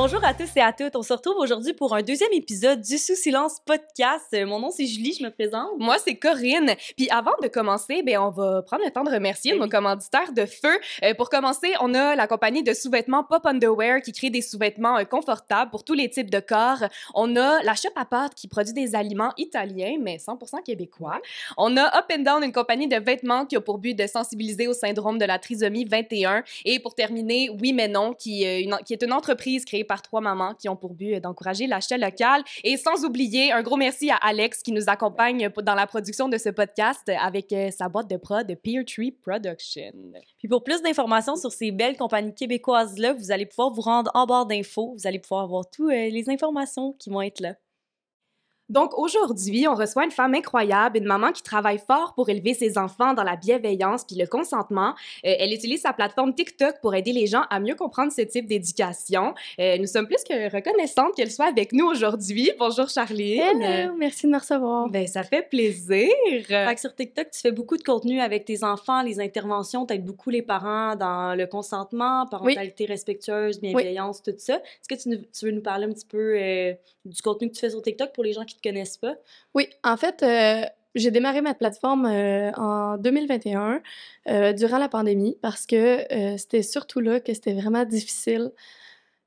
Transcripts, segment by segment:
Bonjour à tous et à toutes. On se retrouve aujourd'hui pour un deuxième épisode du Sous Silence podcast. Euh, Mon nom c'est Julie, je me présente. Moi, c'est Corinne. Puis avant de commencer, ben, on va prendre le temps de remercier Oui. nos commanditaires de feu. Euh, pour commencer, on a la compagnie de sous-vêtements Pop Underwear qui crée des sous-vêtements euh, confortables pour tous les types de corps. On a la Shop à pâtes qui produit des aliments italiens, mais 100% québécois. On a Up and Down, une compagnie de vêtements qui a pour but de sensibiliser au syndrome de la trisomie 21. Et pour terminer, Oui mais non, qui, euh, une- qui est une entreprise créée par trois mamans qui ont pour but euh, d'encourager l'achat local. Et sans oublier, un gros merci à Alex qui nous accompagne dans la production de ce podcast avec euh, sa boîte de prod Peer Tree Production. Puis pour plus d'informations sur ces belles compagnies québécoises-là, vous allez pouvoir vous rendre en barre d'infos. Vous allez pouvoir avoir toutes les informations qui vont être là. Donc aujourd'hui, on reçoit une femme incroyable, une maman qui travaille fort pour élever ses enfants dans la bienveillance puis le consentement. Euh, elle utilise sa plateforme TikTok pour aider les gens à mieux comprendre ce type d'éducation. Euh, nous sommes plus que reconnaissantes qu'elle soit avec nous aujourd'hui. Bonjour Charline. merci de me recevoir. Ben ça fait plaisir. Fait que sur TikTok, tu fais beaucoup de contenu avec tes enfants, les interventions, t'aides beaucoup les parents dans le consentement, parentalité respectueuse, bienveillance, tout ça. Est-ce que tu, tu veux nous parler un petit peu euh, du contenu que tu fais sur TikTok pour les gens qui connaissent pas? Oui, en fait, euh, j'ai démarré ma plateforme euh, en 2021 euh, durant la pandémie parce que c'était surtout là que c'était vraiment difficile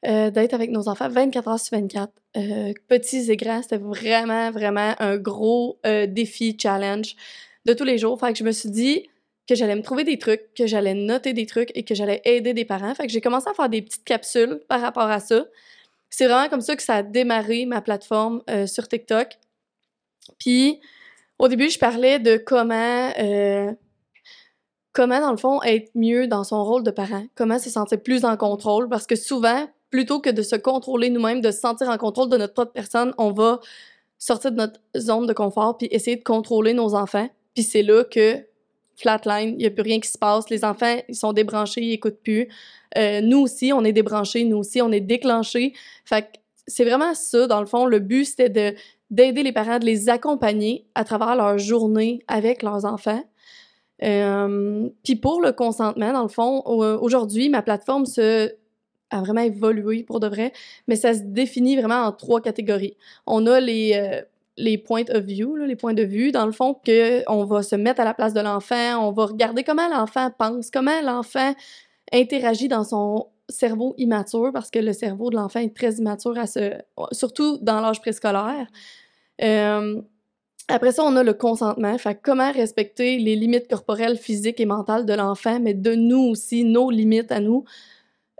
d'être avec nos enfants 24 heures sur 24. Euh, petits et grands, c'était vraiment, vraiment un gros défi, challenge de tous les jours. Fait que je me suis dit que j'allais me trouver des trucs, que j'allais noter des trucs et que j'allais aider des parents. Fait que j'ai commencé à faire des petites capsules par rapport à ça. C'est vraiment comme ça que ça a démarré ma plateforme euh, sur TikTok. Puis, au début, je parlais de comment, euh, comment, dans le fond, être mieux dans son rôle de parent, comment se sentir plus en contrôle, parce que souvent, plutôt que de se contrôler nous-mêmes, de se sentir en contrôle de notre propre personne, on va sortir de notre zone de confort puis essayer de contrôler nos enfants. Puis c'est là que flatline, il n'y a plus rien qui se passe. Les enfants, ils sont débranchés, ils écoutent plus. Euh, nous aussi, on est débranchés, nous aussi, on est déclenchés. Fait que c'est vraiment ça, dans le fond. Le but, c'était de d'aider les parents, de les accompagner à travers leur journée avec leurs enfants. Euh, Puis pour le consentement, dans le fond, au- aujourd'hui, ma plateforme se, a vraiment évolué pour de vrai, mais ça se définit vraiment en trois catégories. On a les, euh, les points of view, là, les points de vue, dans le fond, que on va se mettre à la place de l'enfant, on va regarder comment l'enfant pense, comment l'enfant interagit dans son cerveau immature, parce que le cerveau de l'enfant est très immature, surtout dans l'âge préscolaire. Euh, après ça, on a le consentement. Fait comment respecter les limites corporelles, physiques et mentales de l'enfant, mais de nous aussi, nos limites à nous.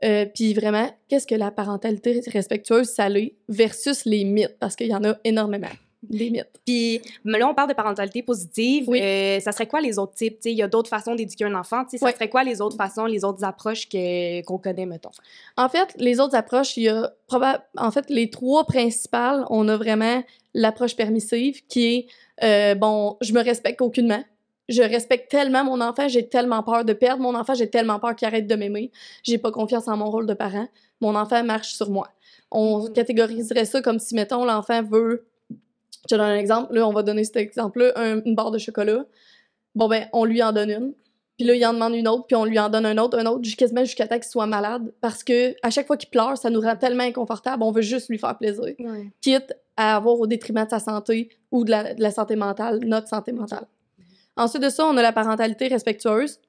Euh, Puis vraiment, qu'est-ce que la parentalité respectueuse, ça l'est, versus les mythes, parce qu'il y en a énormément, des mythes. Puis là, on parle de parentalité positive. Oui. Euh, ça serait quoi les autres types? Il y a d'autres façons d'éduquer un enfant. Ça serait quoi les autres façons, les autres approches que- qu'on connaît, mettons? En fait, les autres approches, il y a probable, en fait, les trois principales, on a vraiment l'approche permissive qui est, euh, bon, je me respecte aucunement. Je respecte tellement mon enfant, j'ai tellement peur de perdre mon enfant, j'ai tellement peur qu'il arrête de m'aimer. J'ai pas confiance en mon rôle de parent. Mon enfant marche sur moi. On Mhm. catégoriserait ça comme si, mettons, l'enfant veut. Je te donne un exemple. Là, on va donner cet exemple-là, un- une barre de chocolat. Bon, ben, on lui en donne une. Puis là, il en demande une autre, puis on lui en donne un autre, un autre, jusqu'à quasiment jusqu'à temps qu'il soit malade. Parce que à chaque fois qu'il pleure, ça nous rend tellement inconfortable, on veut juste lui faire plaisir. Quitte à avoir au détriment de sa santé ou de la, de la santé mentale, notre santé mentale. Ensuite de ça, on a la parentalité respectueuse,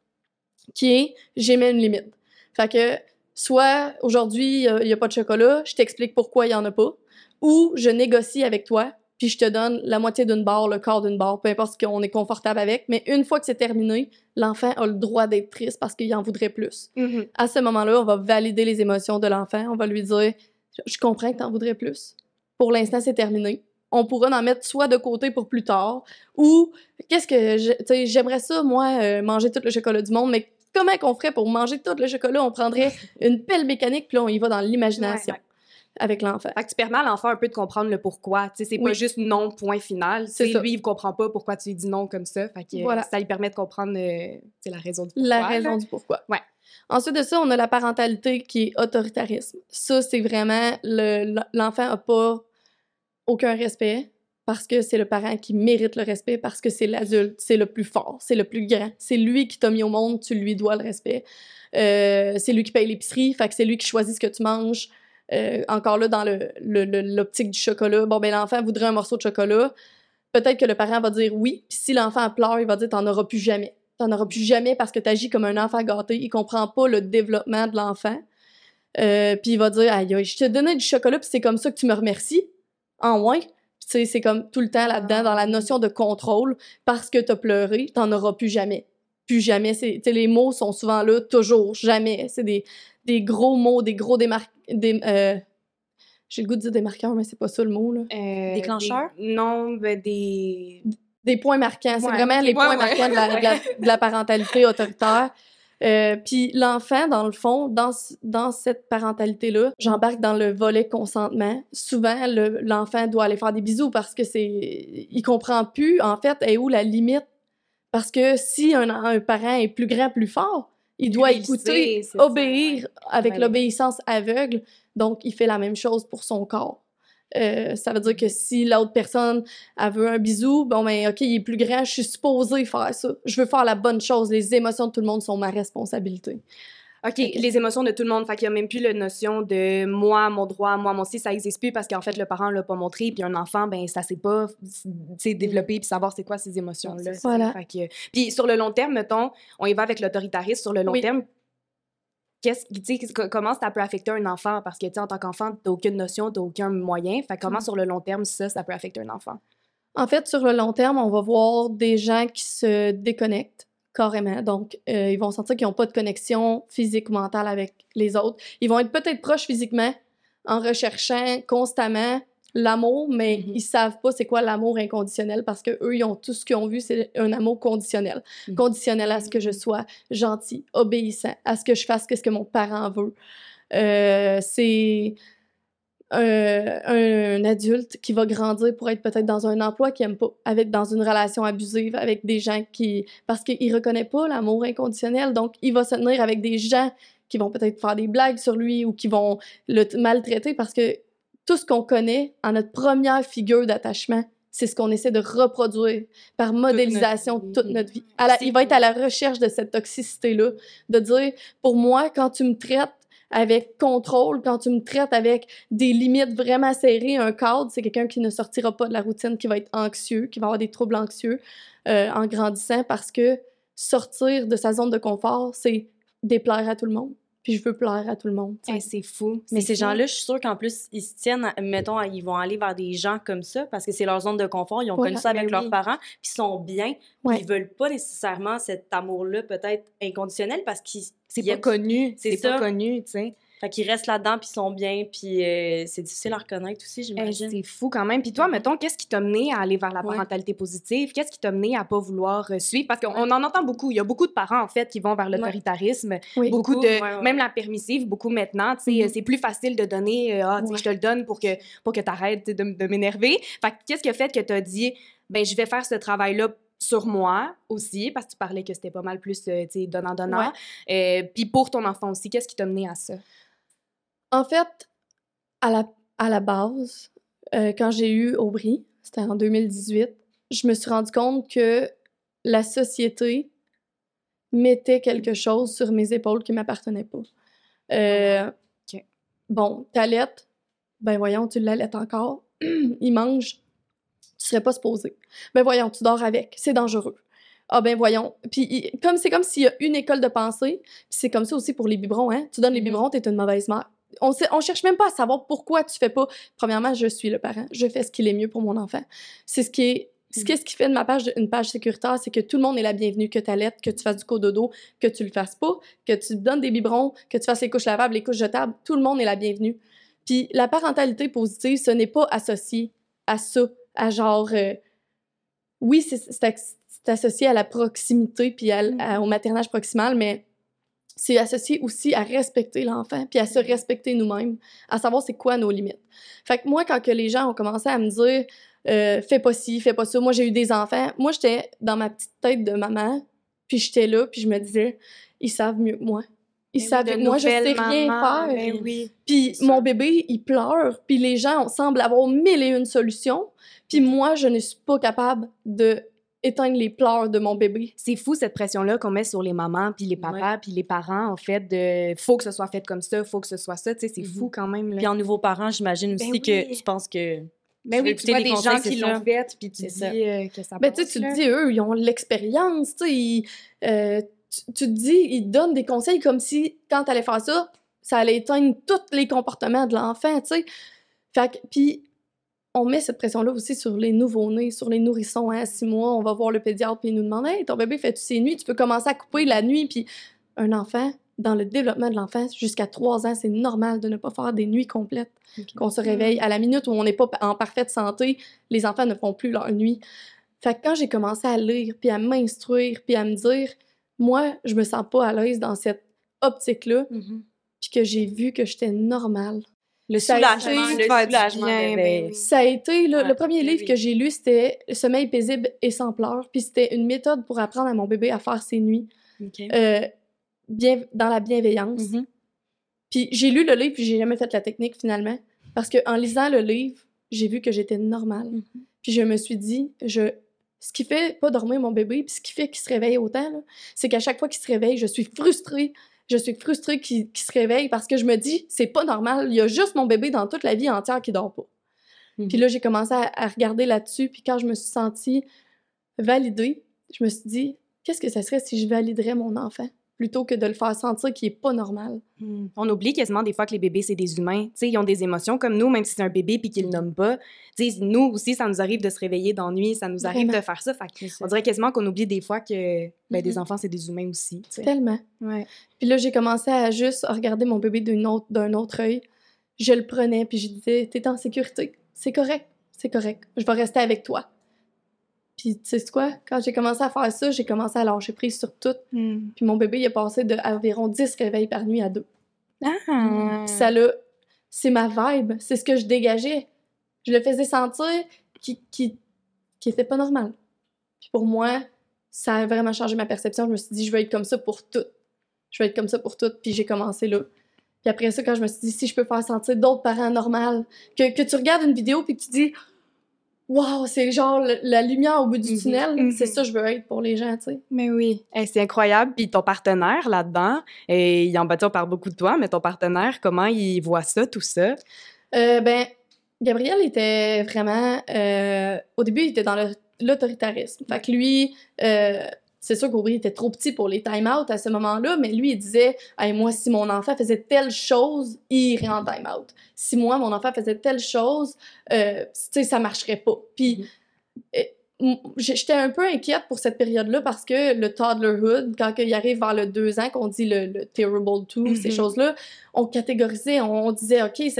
qui est j'ai mis une limite. Fait que soit aujourd'hui, il n'y a pas de chocolat, je t'explique pourquoi il n'y en a pas, ou je négocie avec toi, puis je te donne la moitié d'une barre, le quart d'une barre, peu importe ce qu'on est confortable avec. Mais une fois que c'est terminé, l'enfant a le droit d'être triste parce qu'il en voudrait plus. Mhm. À ce moment-là, on va valider les émotions de l'enfant. On va lui dire Je comprends que tu en voudrais plus. Pour l'instant, c'est terminé. On pourra en mettre soit de côté pour plus tard, ou qu'est-ce que j'aimerais ça, moi, euh, manger tout le chocolat du monde, mais comment qu'on ferait pour manger tout le chocolat? On prendrait une pelle mécanique, puis là, on y va dans l'imagination avec l'enfant. Fait que tu permets à l'enfant un peu de comprendre le pourquoi. Tu sais, c'est pas juste non, point final. C'est lui, il comprend pas pourquoi tu lui dis non comme ça. Fait que voilà. ça lui permet de comprendre euh, la raison du pourquoi. La raison du pourquoi. Ouais. Ensuite de ça, on a la parentalité qui est autoritarisme. Ça, c'est vraiment l'enfant n'a pas aucun respect parce que c'est le parent qui mérite le respect, parce que c'est l'adulte, c'est le plus fort, c'est le plus grand. C'est lui qui t'a mis au monde, tu lui dois le respect. Euh, c'est lui qui paye l'épicerie, fait que c'est lui qui choisit ce que tu manges. Euh, encore là, dans l'optique le, du chocolat, bon, ben l'enfant voudrait un morceau de chocolat. Peut-être que le parent va dire oui, puis si l'enfant pleure, il va dire t'en auras plus jamais. T'en auras plus jamais parce que tu agis comme un enfant gâté. Il comprend pas le développement de l'enfant. Euh, puis il va dire aïe, je te donnais du chocolat, puis c'est comme ça que tu me remercies. En moins. Tu c'est comme tout le temps là-dedans, dans la notion de contrôle. Parce que t'as pleuré, t'en auras plus jamais. Plus jamais. Les mots sont souvent là, toujours, jamais. C'est des, des gros mots, des gros démarqueurs. Des, euh, j'ai le goût de dire des marqueurs, mais c'est pas ça le mot. Là. Euh, Déclencheurs? Non, ben des... Des points marquants. C'est vraiment les points marquants de la, de, la, parentalité autoritaire. Euh, puis l'enfant, dans le fond, dans, dans cette parentalité-là, j'embarque dans le volet consentement. Souvent, l'enfant doit aller faire des bisous parce que c'est... Il comprend plus, en fait, est où la limite. Parce que si un, un parent est plus grand, plus fort, il doit écouter, obéir avec l'obéissance aveugle. Donc, il fait la même chose pour son corps. Euh, ça veut dire que si l'autre personne elle veut un bisou, bon ben ok, il est plus grand, je suis supposée faire ça. Je veux faire la bonne chose. Les émotions de tout le monde sont ma responsabilité. OK, les émotions de tout le monde. Fait qu'il n'y a même plus la notion de moi, mon droit, moi, mon si, ça n'existe plus parce qu'en fait, le parent ne l'a pas montré. Puis un enfant, ben ça s'est pas développé puis savoir c'est quoi ces émotions-là. Voilà. Puis sur le long terme, mettons, on y va avec l'autoritarisme. Sur le long terme, qu'est-ce comment ça peut affecter un enfant? Parce que, tu en tant qu'enfant, tu n'as aucune notion, tu n'as aucun moyen. Fait comment, mm. sur le long terme, ça, ça peut affecter un enfant? En fait, sur le long terme, on va voir des gens qui se déconnectent carrément. Donc, euh, ils vont sentir qu'ils n'ont pas de connexion physique ou mentale avec les autres. Ils vont être peut-être proches physiquement en recherchant constamment l'amour, mais ils mm-hmm. ils savent pas c'est quoi l'amour inconditionnel parce que eux ils ont tout ce qu'ils ont vu c'est un amour conditionnel, mm-hmm. conditionnel à ce que je sois gentil, obéissant, à ce que je fasse ce que mon parent veut. Euh, c'est un, adulte qui va grandir pour être peut-être dans un emploi qu'il aime pas, avec dans une relation abusive avec des gens qui parce qu'il reconnaît pas l'amour inconditionnel, donc il va se tenir avec des gens qui vont peut-être faire des blagues sur lui ou qui vont le maltraiter parce que tout ce qu'on connaît en notre première figure d'attachement, c'est ce qu'on essaie de reproduire par modélisation toute notre vie. il va être à la recherche de cette toxicité-là, de dire, pour moi, quand tu me traites avec contrôle, quand tu me traites avec des limites vraiment serrées, un cadre, c'est quelqu'un qui ne sortira pas de la routine, qui va être anxieux, qui va avoir des troubles anxieux euh, en grandissant parce que sortir de sa zone de confort, c'est déplaire à tout le monde puis je veux plaire à tout le monde. c'est fou. Mais ces gens-là, je suis sûre qu'en plus, ils se tiennent, mettons, ils vont aller vers des gens comme ça parce que c'est leur zone de confort. Ils ont connu ça avec ben leurs parents, puis ils sont bien. Ouais. Ils veulent pas nécessairement cet amour-là, peut-être inconditionnel, parce qu'ils. C'est pas connu. C'est pas connu, tu sais. Fait qu'ils restent là-dedans, puis ils sont bien, puis euh, c'est difficile à reconnaître aussi, j'imagine. c'est fou quand même. Puis toi, mettons, qu'est-ce qui t'a mené à aller vers la parentalité positive? Qu'est-ce qui t'a mené à pas vouloir euh, suivre? Parce qu'on en entend beaucoup. Il y a beaucoup de parents, en fait, qui vont vers l'autoritarisme. beaucoup, de... Même la permissive, beaucoup maintenant. Mm-hmm. c'est plus facile de donner, euh, ah, je te le donne pour que, pour que tu arrêtes de, de m'énerver. Fait qu'est-ce qui a fait que tu as dit, ben je vais faire ce travail-là sur moi aussi, parce que tu parlais que c'était pas mal plus, tu sais, donnant-donnant. Puis pour ton enfant aussi, qu'est-ce qui t'a mené à ça? En fait, à la, à la base, euh, quand j'ai eu Aubry, c'était en 2018, je me suis rendu compte que la société mettait quelque chose sur mes épaules qui m'appartenait pas. Euh, Bon, t'allaites, ben voyons, tu l'allaites encore, il mange, tu serais pas supposé. Ben voyons, tu dors avec, c'est dangereux. Ah ben voyons. Puis comme c'est comme s'il y a une école de pensée, puis c'est comme ça aussi pour les biberons, hein. Tu donnes les mm-hmm. biberons, t'es une mauvaise mère on, sait, on cherche même pas à savoir pourquoi tu fais pas. Premièrement, je suis le parent. Je fais ce qui est mieux pour mon enfant. C'est ce qui est ce mm. qui fait de ma page une page sécuritaire, c'est que tout le monde est la bienvenue, que tu allaites, que tu fasses du cododo, que tu le fasses pas, que tu donnes des biberons, que tu fasses les couches lavables, les couches jetables, tout le monde est la bienvenue. Puis la parentalité positive, ce n'est pas associé à ça, à genre euh, oui, c'est associé à la proximité puis mm. au maternage proximal, mais c'est associé aussi à respecter l'enfant, puis à se respecter nous-mêmes, à savoir c'est quoi nos limites. Fait que moi, quand que les gens ont commencé à me dire euh, fais pas ci, fais pas ça, moi j'ai eu des enfants, moi j'étais dans ma petite tête de maman, puis j'étais là, puis je me disais ils savent mieux que moi. Ils Ben savent mieux que moi, je sais rien faire. ben oui. Puis ça. mon bébé, il pleure, puis les gens semblent avoir mille et une solutions, puis moi, je ne suis pas capable de éteindre les pleurs de mon bébé. C'est fou cette pression-là qu'on met sur les mamans, puis les papas, puis les parents, en fait, de faut que ce soit fait comme ça, faut que ce soit ça. Tu sais, c'est Mhm. fou quand même. Puis en nouveaux parents, j'imagine aussi Ben que oui. tu penses que Ben tu oui, tu écouter vois des conseils, gens qui l'ont fait, puis tu dis ça. euh, que ça Ben, passe. tu te dis, eux, ils ont l'expérience, tu sais, ils, euh, tu, tu te dis, ils donnent des conseils comme si, quand t'allais faire ça, ça allait éteindre tous les comportements de l'enfant, tu sais. Fait que, puis, on met cette pression-là aussi sur les nouveaux-nés, sur les nourrissons à six mois. On va voir le pédiatre, puis il nous demande, hey, ton bébé fait-tu ses nuits? Tu peux commencer à couper la nuit, puis un enfant, dans le développement de l'enfant, jusqu'à trois ans, c'est normal de ne pas faire des nuits complètes qu'on se réveille. À la minute où on n'est pas en parfaite santé, les enfants ne font plus leur nuit. Fait que quand j'ai commencé à lire, puis à m'instruire, puis à me dire, moi, je me sens pas à l'aise dans cette optique-là, puis que j'ai vu que j'étais normale. Le soulagement, été- le soulagement bien, ben. Ça a été, là, Ouais, le premier ben livre que j'ai lu, c'était Le sommeil paisible et sans pleurs, puis c'était une méthode pour apprendre à mon bébé à faire ses nuits, euh, bien, dans la bienveillance. Mhm. Puis j'ai lu le livre, puis j'ai jamais fait la technique finalement. Parce qu'en lisant le livre, j'ai vu que j'étais normale. Mhm. Puis je me suis dit, je... ce qui fait pas dormir mon bébé, puis ce qui fait qu'il se réveille autant, c'est qu'à chaque fois qu'il se réveille, je suis frustrée. Je suis frustrée qu'il qu'il se réveille parce que je me dis, c'est pas normal. Il y a juste mon bébé dans toute la vie entière qui dort pas. Mhm. Puis là, j'ai commencé à, à regarder là-dessus. Puis quand je me suis sentie validée, je me suis dit, qu'est-ce que ça serait si je validerais mon enfant? Plutôt que de le faire sentir qu'il est pas normal? Hmm. On oublie quasiment des fois que les bébés, c'est des humains. Tu sais, ils ont des émotions comme nous, même si c'est un bébé puis qu'ils le nomment pas. Nous aussi, ça nous arrive de se réveiller d'ennui, ça nous arrive Vraiment. de faire ça. Fait on dirait quasiment qu'on oublie des fois que ben, des enfants, c'est des humains aussi. tu sais. Tellement. Ouais. Puis là, j'ai commencé à juste regarder mon bébé d'un autre, autre œil. Je le prenais, puis je disais, t'es en sécurité. C'est correct, c'est correct. Je vais rester avec toi. Puis tu sais quoi? Quand j'ai commencé à faire ça, j'ai commencé à lâcher prise sur tout. Hmm. Puis mon bébé, il a passé de environ 10 réveils par nuit à deux. Ah! Puis ça l'a... C'est ma vibe, c'est ce que je dégageais. Je le faisais sentir qui qui qui était pas normal. Puis pour moi, ça a vraiment changé ma perception. Je me suis dit, je vais être comme ça pour tout. Je vais être comme ça pour tout. Puis j'ai commencé là. Puis après ça, quand je me suis dit, si je peux faire sentir d'autres parents normaux, que, que tu regardes une vidéo puis que tu dis, waouh, c'est genre le- la lumière au bout du Mhm, tunnel, mhm. c'est ça que je veux être pour les gens, tu sais. Mais oui. Eh, c'est incroyable. Puis ton partenaire là-dedans, et il en bâtit, on parle beaucoup de toi, mais ton partenaire, comment il voit ça, tout ça? Euh, ben, Gabriel était vraiment. euh, au début, il était dans l'autoritarisme. Fait que lui, euh, c'est sûr qu'Aubry était trop petit pour les time-out à ce moment-là, mais lui, il disait Hey, Moi, si mon enfant faisait telle chose, il irait en time-out. Si moi, mon enfant faisait telle chose, euh, ça marcherait pas. Puis. euh, m- J'étais un peu inquiète pour cette période-là parce que le toddlerhood, quand il arrive vers le deux ans, qu'on dit le, le terrible two, ces Mhm. choses-là, on catégorisait, on, on disait, OK, il,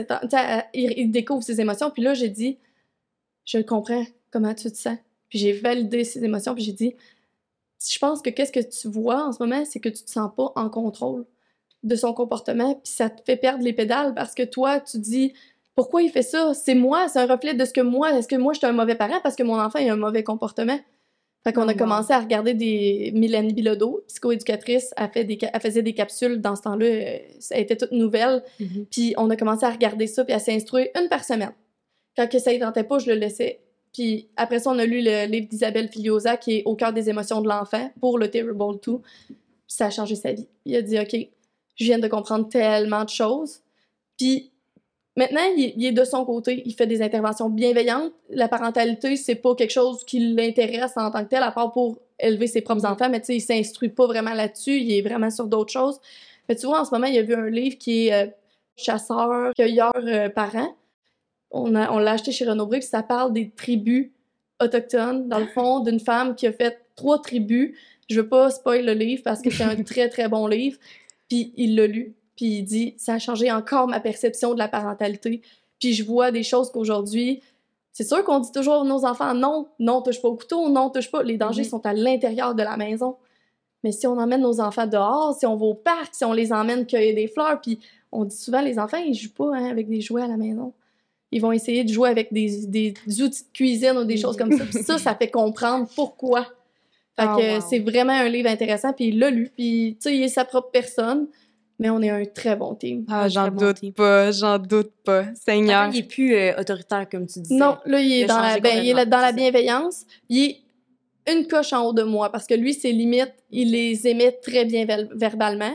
il découvre ses émotions. Puis là, j'ai dit, je comprends comment tu te sens. Puis j'ai validé ses émotions, puis j'ai dit, je pense que qu'est-ce que tu vois en ce moment, c'est que tu te sens pas en contrôle de son comportement, puis ça te fait perdre les pédales parce que toi, tu dis, pourquoi il fait ça? C'est moi, c'est un reflet de ce que moi, est-ce que moi, je suis un mauvais parent parce que mon enfant a un mauvais comportement? Fait qu'on Oh, a wow. commencé à regarder des Mélanie Bilodeau, psychoéducatrice, elle, fait des, elle faisait des capsules dans ce temps-là, euh, ça était toute nouvelle. Puis on a commencé à regarder ça, puis à s'instruire une par semaine. Quand que ça ne tentait pas, je le laissais. Puis après ça, on a lu le livre d'Isabelle Filiosa, qui est Au cœur des émotions de l'enfant, pour le Terrible 2. Puis ça a changé sa vie. Il a dit, OK, je viens de comprendre tellement de choses. Puis maintenant, il, est de son côté. Il fait des interventions bienveillantes. La parentalité, c'est pas quelque chose qui l'intéresse en tant que tel, à part pour élever ses propres enfants. Mais tu sais, il s'instruit pas vraiment là-dessus. Il est vraiment sur d'autres choses. Mais tu vois, en ce moment, il a vu un livre qui est... euh, chasseurs, cueilleurs euh, parents. On, a- on l'a acheté chez Renaud Bré, puis ça parle des tribus autochtones, dans le fond, d'une femme qui a fait trois tribus. Je veux pas spoil le livre parce que c'est un très très bon livre. Puis il l'a lu, puis il dit ça a changé encore ma perception de la parentalité. Puis je vois des choses qu'aujourd'hui, c'est sûr qu'on dit toujours à nos enfants non, non touche pas au couteau, non touche pas. Les dangers Mhm. sont à l'intérieur de la maison. Mais si on emmène nos enfants dehors, si on va au parc, si on les emmène cueillir des fleurs, puis on dit souvent, les enfants, ils jouent pas hein, avec des jouets à la maison. Ils vont essayer de jouer avec des, des outils de cuisine ou des choses comme ça. Puis ça, ça fait comprendre pourquoi. Fait Ah, que wow. c'est vraiment un livre intéressant, puis il l'a lu, puis tu sais, il est sa propre personne, mais on est un très bon team. Ah, j'en bon doute team. pas, j'en doute pas. Seigneur. Il est plus euh, autoritaire, comme tu disais. Non, là, il est, Il dans la, ben, il est là- complètement, dans la bienveillance. Il est une coche en haut de moi parce que lui, ses limites, il les émet très bien verbalement.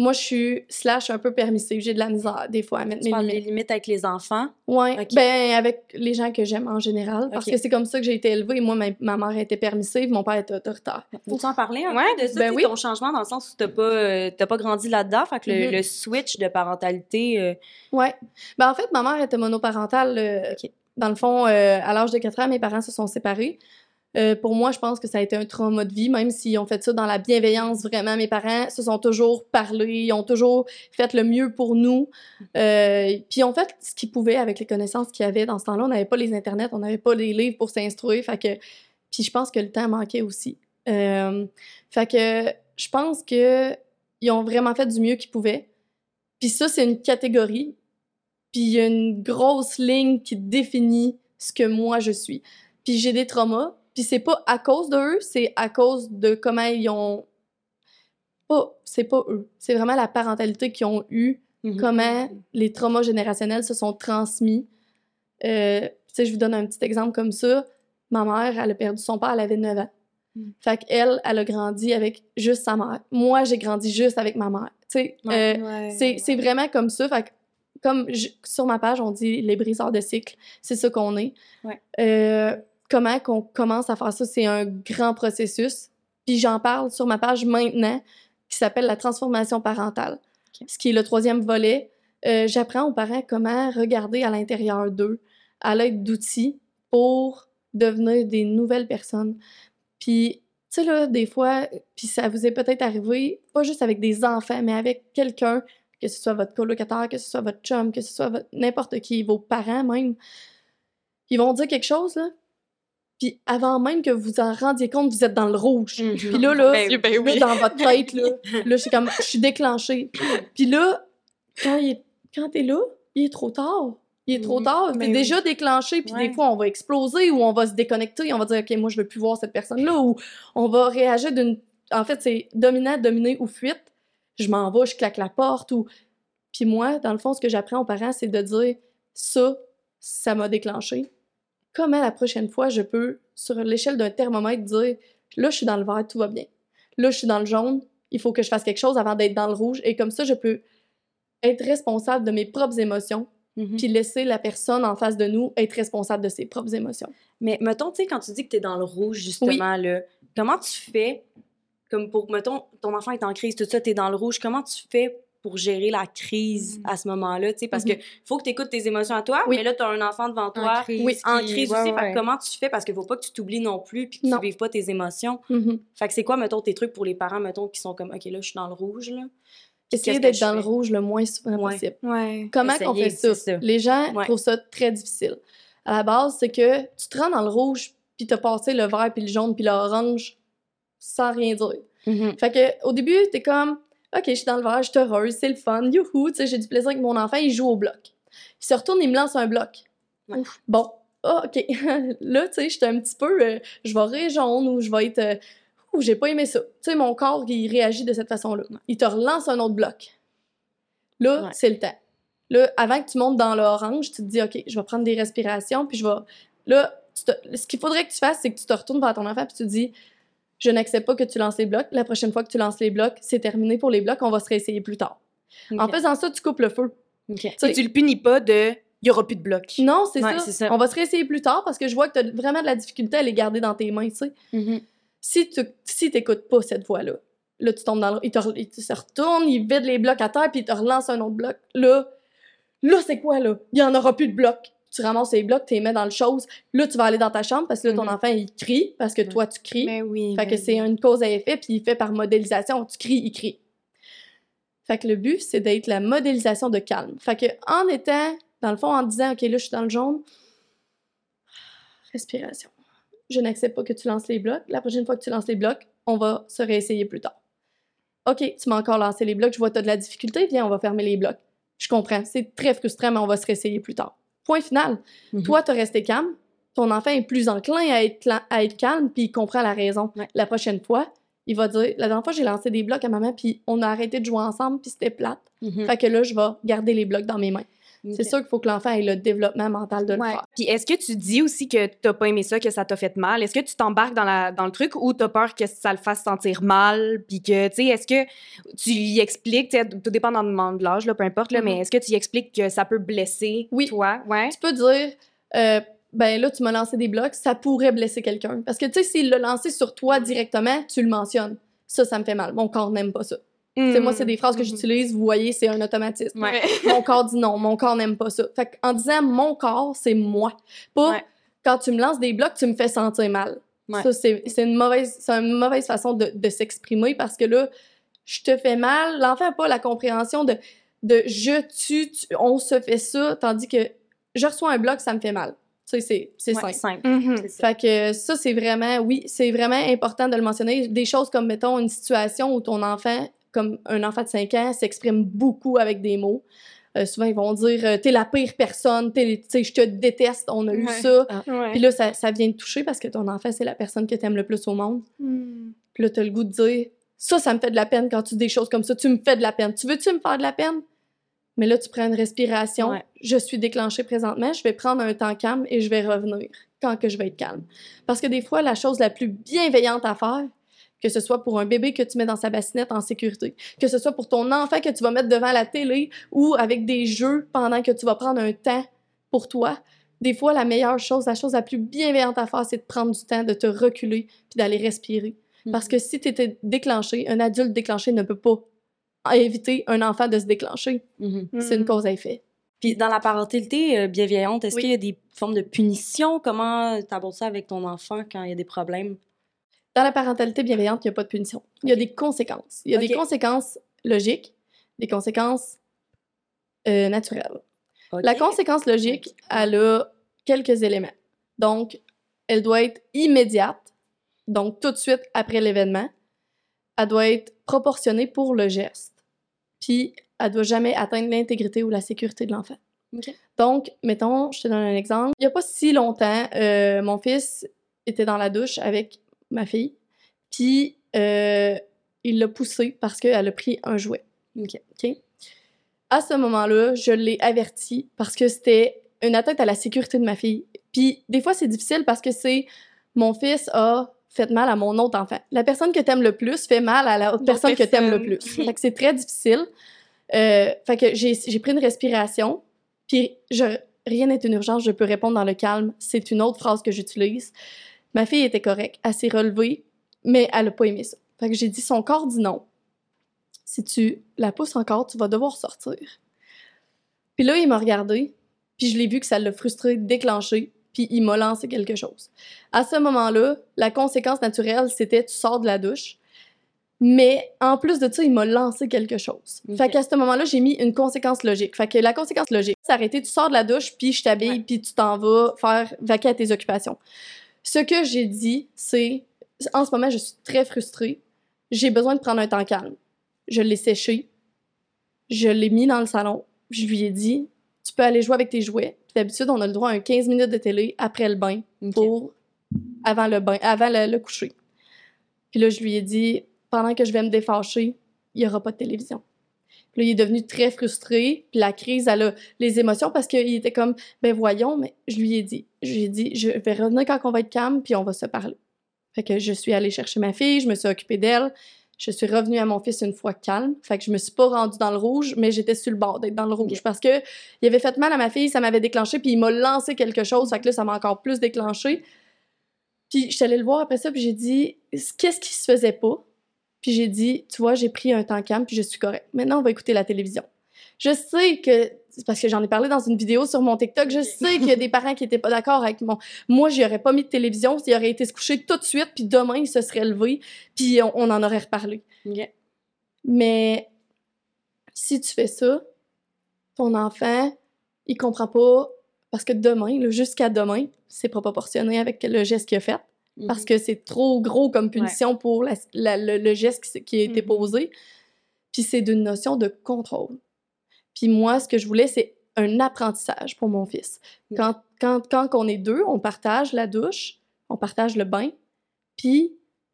Moi, je suis slash un peu permissive. J'ai de la misère des fois à mettre Tu mes parles des limites. limites avec les enfants? Ouais, Ok. ben avec les gens que j'aime en général parce que c'est comme ça que j'ai été élevée. Moi, ma, ma mère était permissive, mon père était autoritaire. Faut-tu en parler un Ouais, peu de ça, ben oui. ton changement dans le sens où t'as pas, euh, pas grandi là-dedans, fait que le, Mhm. le switch de parentalité, euh, Ouais. Ben en fait, ma mère était monoparentale. euh. Dans le fond, euh, à l'âge de 4 ans, mes parents se sont séparés. Euh, pour moi, je pense que ça a été un trauma de vie, même s'ils ont fait ça dans la bienveillance, vraiment. Mes parents se sont toujours parlé, ils ont toujours fait le mieux pour nous. Euh, puis ils ont fait ce qu'ils pouvaient avec les connaissances qu'ils avaient dans ce temps-là. On n'avait pas les internets, on n'avait pas les livres pour s'instruire. Fait. Puis je pense que le temps manquait aussi. Euh, je pense que ils ont vraiment fait du mieux qu'ils pouvaient. Puis ça, c'est une catégorie. Puis il y a une grosse ligne qui définit ce que moi je suis. Puis j'ai des traumas. Puis c'est pas à cause d'eux, c'est à cause de comment ils ont. Pas, c'est pas eux. C'est vraiment la parentalité qu'ils ont eue, Mhm. comment les traumas générationnels se sont transmis. Euh, tu sais, je vous donne un petit exemple comme ça. Ma mère, elle a perdu son père, elle avait 9 ans. Mm. Fait qu'elle, elle a grandi avec juste sa mère. Moi, j'ai grandi juste avec ma mère. Tu sais, Ouais. euh, c'est c'est vraiment comme ça. Fait que, comme je- sur ma page, on dit les briseurs de cycle. C'est ça qu'on est. Ouais. Euh, comment qu'on commence à faire ça? C'est un grand processus. Puis j'en parle sur ma page maintenant, qui s'appelle la transformation parentale. Ce qui est le troisième volet. Euh, J'apprends aux parents comment regarder à l'intérieur d'eux à l'aide d'outils pour devenir des nouvelles personnes. Puis, tu sais, là, des fois, puis ça vous est peut-être arrivé, pas juste avec des enfants, mais avec quelqu'un, que ce soit votre colocataire, que ce soit votre chum, que ce soit n'importe qui, vos parents même, ils vont dire quelque chose, là, puis avant même que vous en rendiez compte, vous êtes dans le rouge. Mhm. Puis là, là, Ben, Ben là, oui. dans votre tête, là, là, je suis comme, je suis déclenchée. Puis là, quand, il est- quand t'es là, il est trop tard. Il est trop Mhm. tard. T'es Ben oui. déjà déclenché, puis Ouais. des fois, on va exploser ou on va se déconnecter, on va dire, OK, moi, je veux plus voir cette personne-là, ou on va réagir d'une... En fait, c'est dominant, dominé ou fuite. Je m'en vais, je claque la porte, ou... Puis moi, dans le fond, ce que j'apprends aux parents, c'est de dire, ça, ça m'a déclenché. Comment la prochaine fois, je peux, sur l'échelle d'un thermomètre, dire, là, je suis dans le vert, tout va bien. Là, je suis dans le jaune, il faut que je fasse quelque chose avant d'être dans le rouge. Et comme ça, je peux être responsable de mes propres émotions, Mhm. puis laisser la personne en face de nous être responsable de ses propres émotions. Mais mettons, tu sais, quand tu dis que t'es dans le rouge, justement, là, comment tu fais, comme pour, mettons, ton enfant est en crise, tout ça, t'es dans le rouge, comment tu fais pour gérer la crise Mm. à ce moment-là, tu sais, parce Mhm. que faut que tu écoutes tes émotions à toi, Oui. mais là, t'as un enfant devant toi, crise, Oui. en crise ouais, aussi, fait ouais. que comment tu fais, parce qu'il faut pas que tu t'oublies non plus, puis que Non. tu vives pas tes émotions. Mhm. Fait que c'est quoi, mettons, tes trucs pour les parents, mettons, qui sont comme, OK, là, je suis dans le rouge, là? Que d'être dans le rouge le moins souvent Ouais. possible. Ouais. Comment qu'on Essayer, fait ça? Les gens Ouais. trouvent ça très difficile. À la base, c'est que tu te rends dans le rouge, puis t'as passé le vert, puis le jaune, puis l'orange, sans rien dire. Mhm. Fait que au début, t'es comme, OK, je suis dans le vert, je suis heureuse, c'est le fun, youhou, tu sais, j'ai du plaisir avec mon enfant, il joue au bloc. Il se retourne, il me lance un bloc. Ouais. Ouf, Bon, ah, OK. là, tu sais, j'étais un petit peu, euh, je vais rire jaune ou je vais être, euh, ouh, j'ai pas aimé ça. Tu sais, mon corps, il réagit de cette façon-là. Il te relance un autre bloc. Là, Ouais. c'est le temps. Là, avant que tu montes dans l'orange, tu te dis, OK, je vais prendre des respirations, puis je vais. Là, te- ce qu'il faudrait que tu fasses, c'est que tu te retournes vers ton enfant, puis tu te dis, je n'accepte pas que tu lances les blocs. La prochaine fois que tu lances les blocs, c'est terminé pour les blocs, on va se réessayer plus tard. En faisant ça, tu coupes le feu. Ok. Tu sais, Et tu le punis pas de il y aura plus de bloc. non, c'est Ouais, ça. On va se réessayer plus tard parce que je vois que tu as vraiment de la difficulté à les garder dans tes mains, tu sais. Mhm. Si tu si t'écoutes pas cette voix-là, là, tu tombes dans le... Il, te il se retourne, il vide les blocs à terre, puis il te relance un autre bloc. Là, là, c'est quoi, là? Il y en aura plus de blocs. Tu ramasses les blocs, tu les mets dans le chose. Là, tu vas aller dans ta chambre parce que là, ton Mhm. enfant, il crie parce que toi, tu cries. Mais oui. Fait que mais c'est une cause à effet, puis il fait par modélisation. Tu cries, il crie. Fait que le but, c'est d'être la modélisation de calme. Fait que en étant, dans le fond, en disant, OK, là, je suis dans le jaune, respiration. Je n'accepte pas que tu lances les blocs. La prochaine fois que tu lances les blocs, on va se réessayer plus tard. OK, tu m'as encore lancé les blocs, je vois que tu as de la difficulté, viens, on va fermer les blocs. Je comprends, c'est très frustrant, mais on va se réessayer plus tard. Point final. Mhm. Toi, tu as resté calme, ton enfant est plus enclin à être, cla- à être calme, puis il comprend la raison. Ouais. La prochaine fois, il va dire La dernière fois, j'ai lancé des blocs à maman, puis on a arrêté de jouer ensemble, puis c'était plate. Mhm. Fait que là, je vais garder les blocs dans mes mains. C'est sûr qu'il faut que l'enfant ait le développement mental de le Ouais. faire. Puis est-ce que tu dis aussi que t'as pas aimé ça, que ça t'a fait mal? Est-ce que tu t'embarques dans, la, dans le truc ou t'as peur que ça le fasse sentir mal? Puis que, tu sais, est-ce que tu y expliques, tu sais, tout dépendamment de l'âge, là, peu importe, là, mais est-ce que tu y expliques que ça peut blesser Oui. toi? Ouais. Tu peux dire euh, Ben là, tu m'as lancé des blocs, ça pourrait blesser quelqu'un. Parce que, tu sais, s'il l'a lancé sur toi directement, tu le mentionnes. Ça, ça me fait mal. Mon corps n'aime pas ça. Sais, moi, c'est des phrases que Mhm. j'utilise, vous voyez, c'est un automatisme. Ouais. mon corps dit non, mon corps n'aime pas ça. Fait en disant mon corps, c'est moi. Pas Ouais. quand tu me lances des blocs, tu me fais sentir mal. Ouais. Ça, c'est c'est une mauvaise, c'est une mauvaise façon de, de s'exprimer parce que là, je te fais mal. L'enfant n'a pas la compréhension de, de je, tu, tu- on se fait ça, tandis que je reçois un bloc, ça me fait mal. Tu sais, c'est- c'est Ouais, simple. simple. Mhm. C'est ça. Fait que ça, c'est vraiment, oui, c'est vraiment important de le mentionner. Des choses comme, mettons, une situation où ton enfant, comme un enfant de 5 ans, s'exprime beaucoup avec des mots. Euh, souvent, ils vont dire euh, T'es la pire personne, t'es- tu sais, je te déteste, on a eu ça. Ouais. Puis là, ça, ça vient te toucher parce que ton enfant, c'est la personne que t'aimes le plus au monde. Mhm. Puis là, t'as le goût de dire Ça, ça me fait de la peine quand tu dis des choses comme ça. Tu me fais de la peine. Tu veux-tu me faire de la peine? Mais là, tu prends une respiration. Ouais. Je suis déclenchée présentement. Je vais prendre un temps calme et je vais revenir quand que je vais être calme. Parce que des fois, la chose la plus bienveillante à faire, que ce soit pour un bébé que tu mets dans sa bassinette en sécurité, que ce soit pour ton enfant que tu vas mettre devant la télé ou avec des jeux pendant que tu vas prendre un temps pour toi, des fois, la meilleure chose, la chose la plus bienveillante à faire, c'est de prendre du temps, de te reculer puis d'aller respirer. Parce que si tu étais déclenché, un adulte déclenché ne peut pas éviter un enfant de se déclencher. Mhm. C'est une cause à effet. Puis dans la parentalité euh, bienveillante, est-ce Oui. qu'il y a des formes de punition? Comment tu abordes ça avec ton enfant quand il y a des problèmes? Dans la parentalité bienveillante, il n'y a pas de punition. Il y a des conséquences. Il y a des conséquences logiques, des conséquences euh, naturelles. La conséquence logique, elle a quelques éléments. Donc, elle doit être immédiate, donc tout de suite après l'événement. Elle doit être proportionnée pour le geste. Puis, elle doit jamais atteindre l'intégrité ou la sécurité de l'enfant. Donc, mettons, je te donne un exemple. Il n'y a pas si longtemps, euh, mon fils était dans la douche avec ma fille, puis euh, il l'a poussée parce qu'elle a pris un jouet. Ok. À ce moment-là, je l'ai averti parce que c'était une atteinte à la sécurité de ma fille. Puis des fois, c'est difficile parce que c'est mon fils a fait mal à mon autre enfant. La personne que t'aimes le plus fait mal à la autre L'autre personne que t'aimes le personne. plus. Fait que c'est très difficile. Euh, fait que j'ai j'ai pris une respiration, puis je, rien n'est une urgence, je peux répondre dans le calme. C'est une autre phrase que j'utilise. Ma fille était correcte, elle s'est relevée, mais elle a pas aimé ça. Fait que j'ai dit, son corps dit non. Si tu la pousses encore, tu vas devoir sortir. Puis là, il m'a regardé, puis je l'ai vu que ça l'a frustré, déclenché, puis il m'a lancé quelque chose. À ce moment-là, la conséquence naturelle, c'était tu sors de la douche. Mais en plus de ça, il m'a lancé quelque chose. Fait qu'à ce moment-là, j'ai mis une conséquence logique. Fait que la conséquence logique, c'est arrêter, tu sors de la douche, puis je t'habille, Ouais. puis tu t'en vas faire vaquer à tes occupations. Ce que j'ai dit, c'est en ce moment, je suis très frustrée. J'ai besoin de prendre un temps calme. Je l'ai séché. Je l'ai mis dans le salon. Je lui ai dit Tu peux aller jouer avec tes jouets. Puis D'habitude, on a le droit à un 15 minutes de télé après le bain pour avant le bain, avant le, le coucher. Puis là, je lui ai dit Pendant que je vais me défâcher, il n'y aura pas de télévision. Puis là, il est devenu très frustré. Puis la crise, elle a les émotions parce qu'il était comme Ben voyons, mais je lui ai dit Je lui ai dit Je vais revenir quand on va être calme, puis on va se parler. Fait que je suis allée chercher ma fille, je me suis occupée d'elle. Je suis revenue à mon fils une fois calme. Fait que je me suis pas rendue dans le rouge, mais j'étais sur le bord d'être dans le rouge parce que il avait fait mal à ma fille, ça m'avait déclenché, puis il m'a lancé quelque chose. Fait que là, ça m'a encore plus déclenché. Puis je suis allée le voir après ça, puis j'ai dit qu'est-ce qui se faisait pas? Puis j'ai dit, tu vois, j'ai pris un temps calme, puis je suis correcte. Maintenant, on va écouter la télévision. Je sais que, parce que j'en ai parlé dans une vidéo sur mon TikTok, je sais qu'il y a des parents qui étaient pas d'accord avec mon. Moi, j'y aurais pas mis de télévision, s'il aurait été se coucher tout de suite, puis demain, il se serait levé, puis on, on en aurait reparlé. Mais si tu fais ça, ton enfant, il comprend pas, parce que demain, jusqu'à demain, c'est pas proportionné avec le geste qu'il a fait. Parce que c'est trop gros comme punition pour le, geste qui, a été posé. Puis c'est d'une notion de contrôle. Puis moi, ce que je voulais, c'est un apprentissage pour mon fils. Quand, quand, quand on est deux, on partage la douche, on partage le bain, puis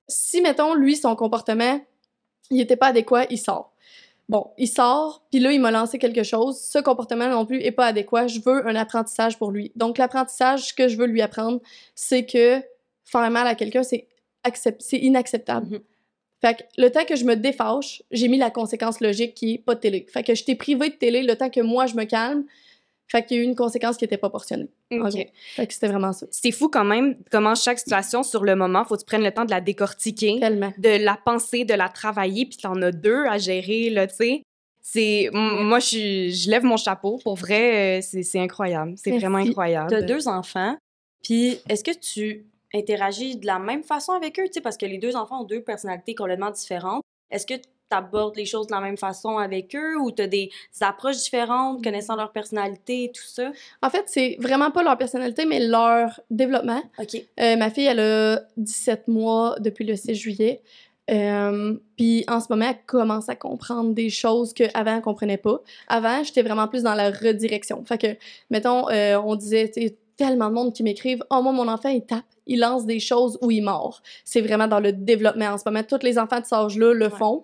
si, mettons, lui, son comportement, il n'était pas adéquat, il sort. Bon, il sort, puis là, il m'a lancé quelque chose. Ce comportement non plus est pas adéquat. Je veux un apprentissage pour lui. Donc, l'apprentissage que je veux lui apprendre, c'est que faire mal à quelqu'un, c'est inacceptable. Mm-hmm. Fait que le temps que je me défâche, j'ai mis la conséquence logique qui est pas de télé. Fait que je t'ai privé de télé le temps que moi je me calme. Fait qu'il y a eu une conséquence qui était proportionnée. OK. Fait que c'était vraiment ça. C'est fou quand même comment chaque situation sur le moment, faut que tu prennes le temps de la décortiquer, de la penser, de la travailler, puis t'en as deux à gérer, là, tu sais. C'est moi je, je lève mon chapeau pour vrai, euh, c'est incroyable, c'est vraiment incroyable. Tu as deux enfants, puis est-ce que tu interagis de la même façon avec eux, tu sais, parce que les deux enfants ont deux personnalités complètement différentes. Est-ce que tu abordes les choses de la même façon avec eux ou tu as des approches différentes connaissant leur personnalité et tout ça? En fait, c'est vraiment pas leur personnalité, mais leur développement. OK. Euh, ma fille, elle a 17 mois depuis le 6 juillet. Euh, puis en ce moment, elle commence à comprendre des choses qu'avant, elle comprenait pas. Avant, j'étais vraiment plus dans la redirection. Fait que, mettons, euh, on disait, tellement de monde qui m'écrivent Oh, moi, mon enfant, il tape, il lance des choses ou il mord. C'est vraiment dans le développement en ce moment. Tous les enfants de cet âge-là le font.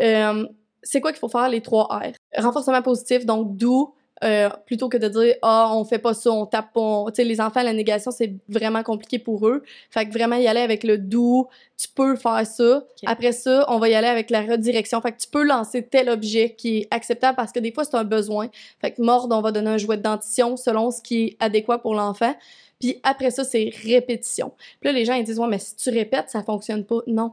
Euh, c'est quoi qu'il faut faire, les trois R? Renforcement positif, donc doux, euh, plutôt que de dire ah on fait pas ça on tape pas tu sais les enfants la négation c'est vraiment compliqué pour eux. Fait que vraiment y aller avec le doux tu peux faire ça. Après ça on va y aller avec la redirection. Fait que tu peux lancer tel objet qui est acceptable parce que des fois c'est un besoin. Fait que mordre on va donner un jouet de dentition selon ce qui est adéquat pour l'enfant. Puis après ça c'est répétition. Puis là les gens ils disent ouais mais si tu répètes ça fonctionne pas non.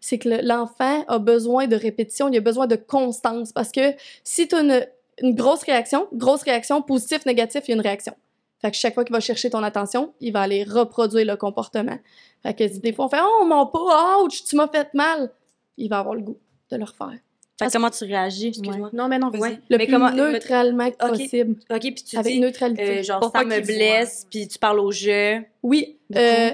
C'est que l'enfant a besoin de répétition, il a besoin de constance parce que si tu as une, une grosse réaction, grosse réaction, positif, négatif, il y a une réaction. Fait que chaque fois qu'il va chercher ton attention, il va aller reproduire le comportement. Fait que des fois on fait Oh mon pas, ouch, tu m'as fait mal, il va avoir le goût de le refaire. Fait comment tu réagis, excuse-moi. Non, mais non, vas-y. Le plus comment, neutralement possible. OK, puis tu avec dis, neutralité. Euh, genre, ça me blesse, puis tu parles au jeu. Oui, euh,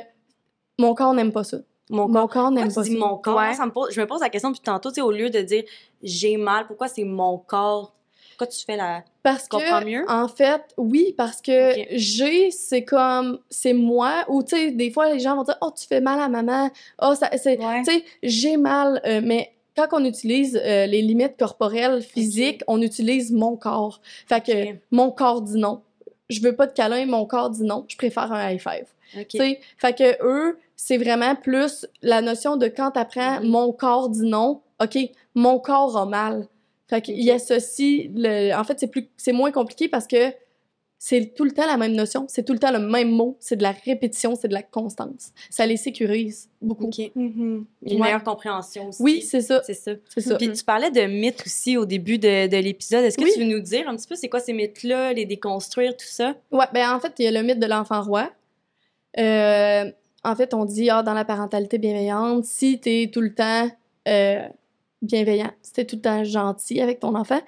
mon corps n'aime pas ça. Mon, corps n'aime pas ça? mon corps, ça me pose, je me pose la question depuis tantôt, tu sais, au lieu de dire j'ai mal, pourquoi c'est mon corps pourquoi tu fais la. Parce que, mieux? en fait, oui, parce que j'ai, c'est comme, c'est moi, ou tu sais, des fois, les gens vont dire, oh, tu fais mal à maman, oh, ça, c'est, tu sais, j'ai mal, euh, mais quand on utilise euh, les limites corporelles, physiques, on utilise mon corps. Fait que mon corps dit non. Je veux pas de câlin, mon corps dit non. Je préfère un high five. Fait que eux, c'est vraiment plus la notion de quand tu apprends mm-hmm. mon corps dit non, OK, mon corps a mal. Fait qu'il associe le. En fait, c'est plus c'est moins compliqué parce que c'est tout le temps la même notion, c'est tout le temps le même mot, c'est de la répétition, c'est de la constance. Ça les sécurise beaucoup. OK. Mm-hmm. Une meilleure compréhension aussi. Oui, c'est ça. C'est ça. C'est ça. Puis tu parlais de mythes aussi au début de, de l'épisode. Est-ce que tu veux nous dire un petit peu c'est quoi ces mythes-là, les déconstruire, tout ça? Ouais, ben en fait, il y a le mythe de l'enfant roi. Euh, en fait, on dit, ah, dans la parentalité bienveillante, si t'es tout le temps euh, bienveillant, c'était tout le temps gentil avec ton enfant.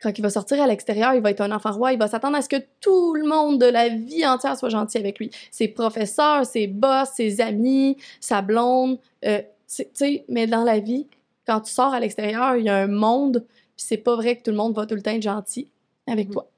Quand il va sortir à l'extérieur, il va être un enfant roi, il va s'attendre à ce que tout le monde de la vie entière soit gentil avec lui. Ses professeurs, ses boss, ses amis, sa blonde. Euh, tu sais, mais dans la vie, quand tu sors à l'extérieur, il y a un monde, puis c'est pas vrai que tout le monde va tout le temps être gentil avec mm-hmm. toi.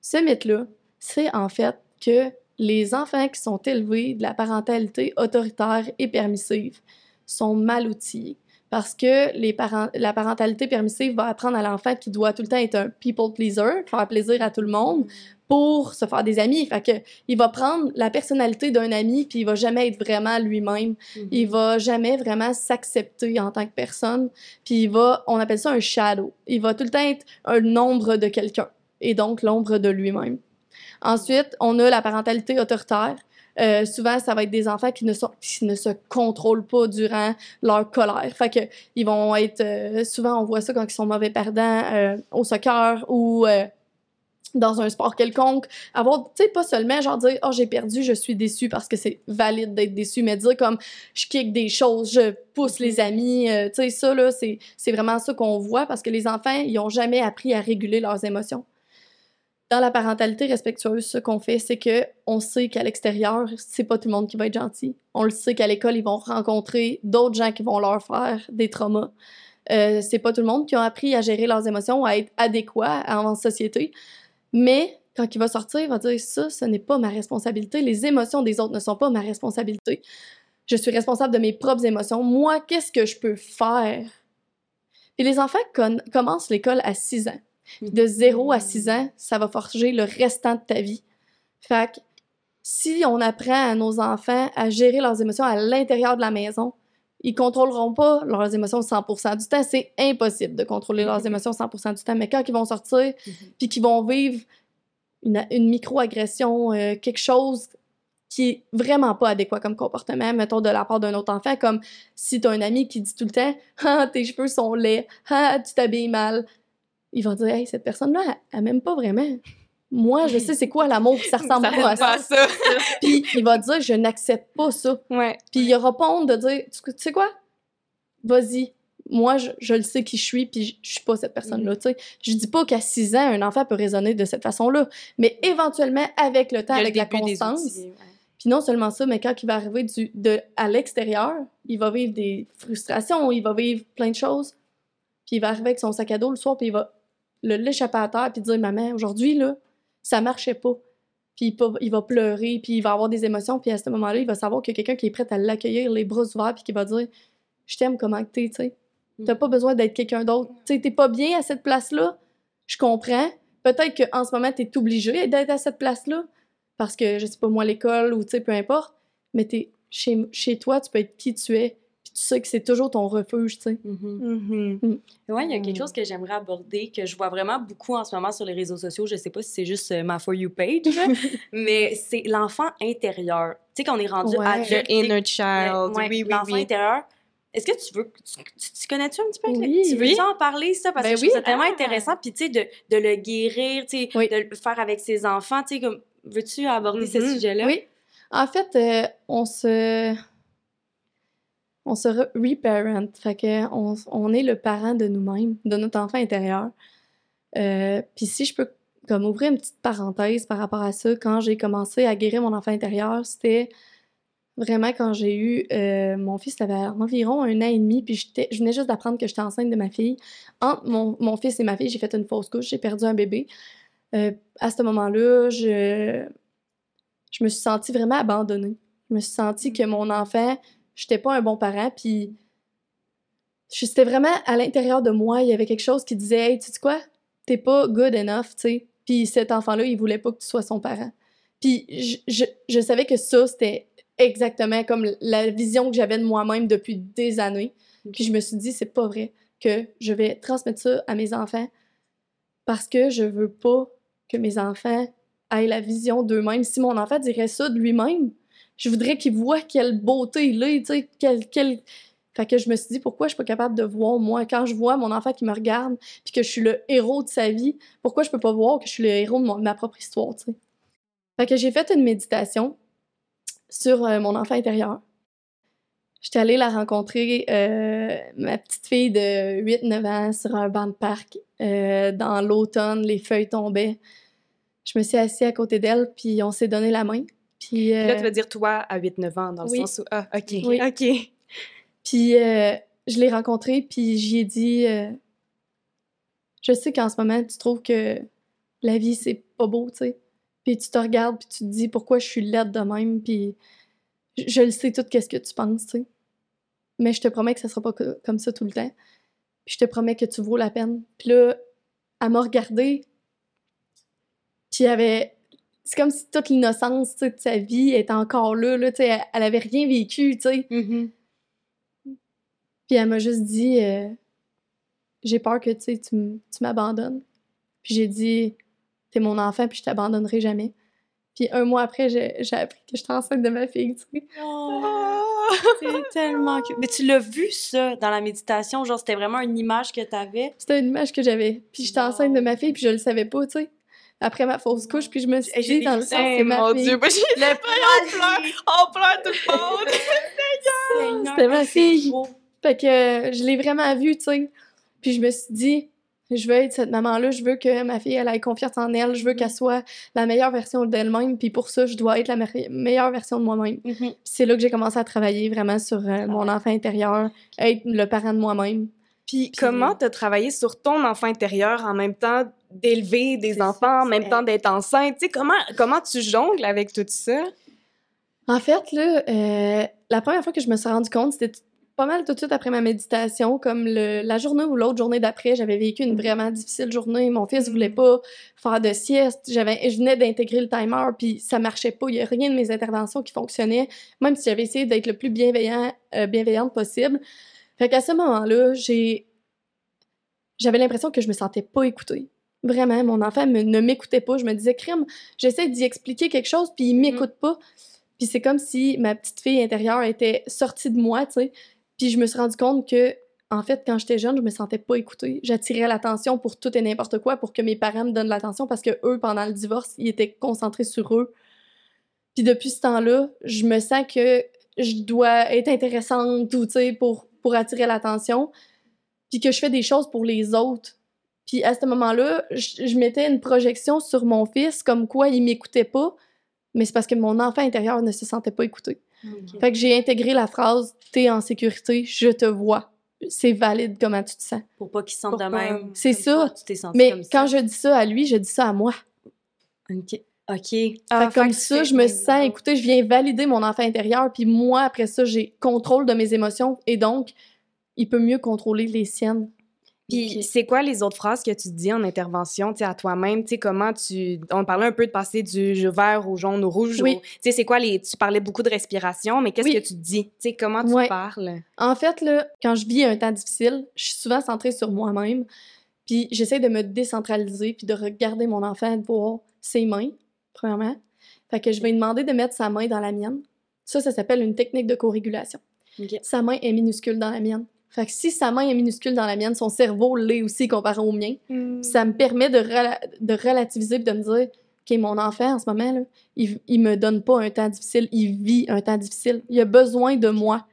Ce mythe-là, c'est en fait que les enfants qui sont élevés de la parentalité autoritaire et permissive sont mal outillés parce que les parents, la parentalité permissive va apprendre à l'enfant qu'il doit tout le temps être un people pleaser, faire plaisir à tout le monde pour se faire des amis. Fait que il va prendre la personnalité d'un ami puis il va jamais être vraiment lui-même. Mm-hmm. Il va jamais vraiment s'accepter en tant que personne. Puis il va, on appelle ça un shadow. Il va tout le temps être un ombre de quelqu'un et donc l'ombre de lui-même. Ensuite, on a la parentalité autoritaire. Euh, souvent, ça va être des enfants qui ne, sont, qui ne se contrôlent pas durant leur colère. Fait que ils vont être... Euh, souvent, on voit ça quand ils sont mauvais perdants euh, au soccer ou dans un sport quelconque. Avoir, tu sais, pas seulement genre dire « Oh, j'ai perdu, je suis déçu » parce que c'est valide d'être déçu, mais dire comme « Je kick des choses, je pousse les amis. tu sais, ça, là, c'est vraiment ça qu'on voit parce que les enfants, ils ont jamais appris à réguler leurs émotions dans la parentalité respectueuse, ce qu'on fait, c'est que on sait qu'à l'extérieur, c'est pas tout le monde qui va être gentil. On le sait qu'à l'école, ils vont rencontrer d'autres gens qui vont leur faire des traumas. Euh, c'est pas tout le monde qui a appris à gérer leurs émotions, à être adéquat en société. Mais quand il va sortir, il va dire ça, ce n'est pas ma responsabilité. Les émotions des autres ne sont pas ma responsabilité. Je suis responsable de mes propres émotions. Moi, qu'est-ce que je peux faire? Et les enfants commencent l'école à 6 ans. De 0 à 6 ans, ça va forger le restant de ta vie. Fait que si on apprend à nos enfants à gérer leurs émotions à l'intérieur de la maison, ils contrôleront pas leurs émotions 100% du temps. C'est impossible de contrôler leurs émotions 100% du temps. Mais quand ils vont sortir, mhm. puis qu'ils vont vivre une, une micro-agression, euh, quelque chose qui est vraiment pas adéquat comme comportement, mettons de la part d'un autre enfant, comme si tu as un ami qui dit tout le temps Ah, tes cheveux sont laids, ah, tu t'habilles mal. Il va dire Hey, cette personne-là, elle, m'aime pas vraiment. Moi, je sais c'est quoi l'amour, ça ressemble pas à ça. ça. puis il va dire Je n'accepte pas ça. Ouais. Puis il aura pas honte de dire Tu sais quoi? Vas-y, moi, je, le sais qui je suis, puis je, suis pas cette personne-là, tu sais. Je dis pas qu'à 6 ans, un enfant peut raisonner de cette façon-là, mais éventuellement, avec le temps, avec la constance, puis non seulement ça, mais quand il va arriver du, de, à l'extérieur, il va vivre des frustrations, il va vivre plein de choses, puis il va arriver avec son sac à dos le soir, puis il va le l'échapper à terre, puis dire « Maman, aujourd'hui, là, ça marchait pas. » Puis il va pleurer, puis il va avoir des émotions, puis à ce moment-là, il va savoir qu'il y a quelqu'un qui est prêt à l'accueillir, les bras ouverts, puis qui va dire « Je t'aime comment t'es, tu sais. » T'as pas besoin d'être quelqu'un d'autre. Tu t'es pas bien à cette place-là. Je comprends. Peut-être qu'en ce moment, t'es obligé d'être à cette place-là parce que, je sais pas moi, l'école ou tu sais, peu importe. Mais t'es chez, chez toi, tu peux être qui tu es. Puis tu sais que c'est toujours ton refuge, tu sais. Mm-hmm. Mm-hmm. Mm. Ouais, il y a quelque chose que j'aimerais aborder, que je vois vraiment beaucoup en ce moment sur les réseaux sociaux. Je sais pas si c'est juste euh, ma For You page, mais c'est l'enfant intérieur. Tu sais, qu'on est rendu à The inner child. oui, oui, L'enfant intérieur est-ce que tu veux. Tu, connais-tu un petit peu? Oui, tu veux en parler, ça? Parce ben que je trouve ça tellement ah! intéressant. Puis, tu sais, de, de, le guérir, tu sais, de le faire avec ses enfants. Tu sais, comme. Veux-tu aborder ce mm-hmm. sujet-là? Oui. En fait, euh, on se. On se reparent. Fait que on, on, est le parent de nous-mêmes, de notre enfant intérieur. Euh, puis si je peux comme ouvrir une petite parenthèse par rapport à ça, quand j'ai commencé à guérir mon enfant intérieur, c'était Vraiment, quand j'ai eu euh, mon fils, avait environ un an et demi, puis je venais juste d'apprendre que j'étais enceinte de ma fille. Entre mon, mon fils et ma fille, j'ai fait une fausse couche, j'ai perdu un bébé. Euh, à ce moment-là, je, je me suis sentie vraiment abandonnée. Je me suis sentie que mon enfant, j'étais pas un bon parent, puis c'était vraiment à l'intérieur de moi, il y avait quelque chose qui disait Hey, tu sais quoi, t'es pas good enough, tu sais. Puis cet enfant-là, il voulait pas que tu sois son parent. Puis je, je, je savais que ça, c'était exactement comme la vision que j'avais de moi-même depuis des années. Puis je me suis dit, c'est pas vrai que je vais transmettre ça à mes enfants parce que je veux pas que mes enfants aient la vision d'eux-mêmes. Si mon enfant dirait ça de lui-même, je voudrais qu'il voit quelle beauté il est, tu sais, quel, quel... Fait que je me suis dit, pourquoi je suis pas capable de voir, moi, quand je vois mon enfant qui me regarde, puis que je suis le héros de sa vie, pourquoi je peux pas voir que je suis le héros de, de ma propre histoire, tu sais? Fait que j'ai fait une méditation sur euh, mon enfant intérieur. J'étais allée la rencontrer, euh, ma petite fille de 8-9 ans, sur un banc de parc. Euh, dans l'automne, les feuilles tombaient. Je me suis assise à côté d'elle, puis on s'est donné la main. Puis, là, tu veux dire toi à 8-9 ans, dans le sens où... Ah, OK, oui. OK. Puis je l'ai rencontrée, puis j'y ai dit... je sais qu'en ce moment, tu trouves que la vie, c'est pas beau, tu sais. Puis tu te regardes, puis tu te dis pourquoi je suis laide de même, puis je, le sais tout qu'est-ce que tu penses, tu sais. Mais je te promets que ça sera pas comme ça tout le temps. Puis je te promets que tu vaux la peine. Puis là, elle m'a regardé, puis avait... C'est comme si toute l'innocence de sa vie était encore là, là tu sais, elle, avait rien vécu, tu sais. Mm-hmm. Puis elle m'a juste dit euh, J'ai peur que tu, tu m'abandonnes. Puis j'ai dit t'es mon enfant, puis je t'abandonnerai jamais. Puis un mois après, j'ai appris que j'étais enceinte de ma fille, tu sais. Oh, c'est tellement cute. Mais tu l'as vu, ça, dans la méditation? Genre, c'était vraiment une image que t'avais? C'était une image que j'avais. Puis j'étais enceinte de ma fille, puis je le savais pas, tu sais. Après ma fausse couche, puis je me suis dit dans le sens, c'est ma mon Dieu, moi, j'ai le on pleure, on pleure tout le monde. C'était ma fille. Fait que je l'ai vraiment vue, tu sais. Puis je me suis dit, Je veux être cette maman-là. Je veux que ma fille, elle ait confiance en elle. Je veux qu'elle soit la meilleure version d'elle-même. Puis pour ça, je dois être la meilleure version de moi-même. Mm-hmm. C'est là que j'ai commencé à travailler vraiment sur euh, mon enfant intérieur, être le parent de moi-même. Puis, comment tu as travaillé sur ton enfant intérieur en même temps d'élever des enfants, en même temps d'être enceinte? Tu sais, comment, comment tu jongles avec tout ça? En fait, là, euh, la première fois que je me suis rendu compte, c'était pas mal tout de suite après ma méditation, comme le, la journée ou l'autre journée d'après, j'avais vécu une vraiment difficile journée. Mon fils voulait mm. pas faire de sieste. J'avais, je venais d'intégrer le timer, puis ça marchait pas. Il y a rien de mes interventions qui fonctionnait, même si j'avais essayé d'être le plus bienveillant, euh, bienveillante possible. Fait qu'à ce moment-là, j'ai, j'avais l'impression que je me sentais pas écoutée. Vraiment, mon enfant ne m'écoutait pas. Je me disais, crime, j'essaie d'y expliquer quelque chose, puis il mm. m'écoute pas. Puis c'est comme si ma petite fille intérieure était sortie de moi, tu sais. Puis je me suis rendu compte que, en fait, quand j'étais jeune, je me sentais pas écoutée. J'attirais l'attention pour tout et n'importe quoi pour que mes parents me donnent l'attention parce que eux, pendant le divorce, ils étaient concentrés sur eux. Puis depuis ce temps-là, je me sens que je dois être intéressante ou, tu sais, pour, pour attirer l'attention. Puis que je fais des choses pour les autres. Puis à ce moment-là, je, mettais une projection sur mon fils comme quoi il m'écoutait pas, mais c'est parce que mon enfant intérieur ne se sentait pas écouté. Fait que j'ai intégré la phrase T'es en sécurité, je te vois. C'est valide comment tu te sens. Pour pas qu'il se sente de même. C'est ça. Mais quand je dis ça à lui, je dis ça à moi. OK. OK. Ah, comme ça, je me sens écoutée, je viens valider mon enfant intérieur, puis moi, après ça, j'ai contrôle de mes émotions et donc, il peut mieux contrôler les siennes. Puis c'est quoi les autres phrases que tu dis en intervention, tu à toi-même, tu sais, comment tu... On parlait un peu de passer du vert au jaune au rouge. Oui. Tu sais, c'est quoi les... Tu parlais beaucoup de respiration, mais qu'est-ce que tu dis? Tu sais, comment tu parles? En fait, là, quand je vis un temps difficile, je suis souvent centrée sur moi-même, puis j'essaie de me décentraliser, puis de regarder mon enfant, de voir ses mains, premièrement. Fait que je vais lui demander de mettre sa main dans la mienne. Ça, ça s'appelle une technique de co-régulation. Sa main est minuscule dans la mienne. Fait que si sa main est minuscule dans la mienne, son cerveau l'est aussi comparé au mien. Hmm. Ça me permet de, de relativiser et de me dire OK, mon enfant, en ce moment, là, il, il me donne pas un temps difficile, il vit un temps difficile. Il a besoin de moi.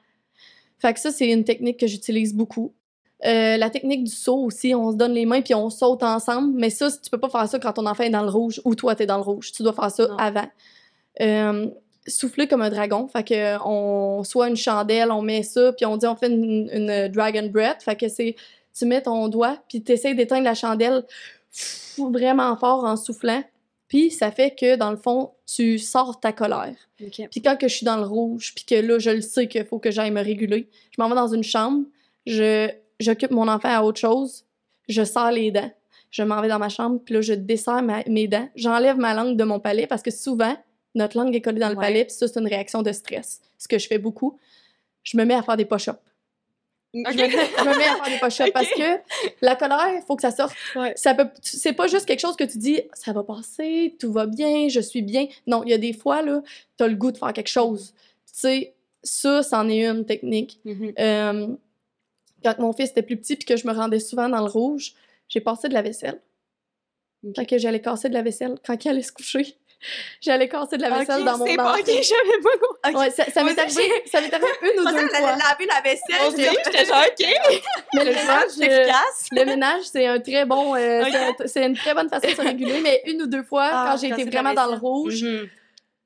Fait que ça, c'est une technique que j'utilise beaucoup. Euh, la technique du saut aussi, on se donne les mains puis on saute ensemble. Mais ça, tu peux pas faire ça quand ton enfant est dans le rouge ou toi, tu es dans le rouge. Tu dois faire ça avant. Euh, souffler comme un dragon. Fait que on soit une chandelle, on met ça, puis on dit on fait une, dragon breath. Fait que c'est tu mets ton doigt, puis tu essaies d'éteindre la chandelle vraiment fort en soufflant. Puis ça fait que dans le fond, tu sors ta colère. Puis quand que je suis dans le rouge, puis que là je le sais qu'il faut que j'aille me réguler, je m'en vais dans une chambre, je j'occupe mon enfant à autre chose, je sors les dents. Je m'en vais dans ma chambre, puis là je desserre mes dents, j'enlève ma langue de mon palais parce que souvent notre langue est collée dans le palais, puis ça, c'est une réaction de stress. Ce que je fais beaucoup, je me mets à faire des push-ups. Je, me, mets à faire des push-ups parce que la colère, il faut que ça sorte. Ça peut, c'est pas juste quelque chose que tu dis, ça va passer, tout va bien, je suis bien. Non, il y a des fois, là, t'as le goût de faire quelque chose. Tu sais, ça, c'en est une technique. Mm-hmm. Euh, quand mon fils était plus petit puis que je me rendais souvent dans le rouge, j'ai passé de la vaisselle. Quand j'allais casser de la vaisselle, quand il allait se coucher, J'allais casser de la vaisselle dans mon bain. ok, j'avais pas Ouais, ça, ça m'est arrivé, ça m'est arrivé une ou deux fois. Elle laver la vaisselle, j'étais genre, ok. Mais le ménage, c'est efficace. Le ménage, c'est un très bon, euh, c'est une très bonne façon de se réguler, mais une ou deux fois, ah, quand j'ai été vraiment dans le rouge, mhm.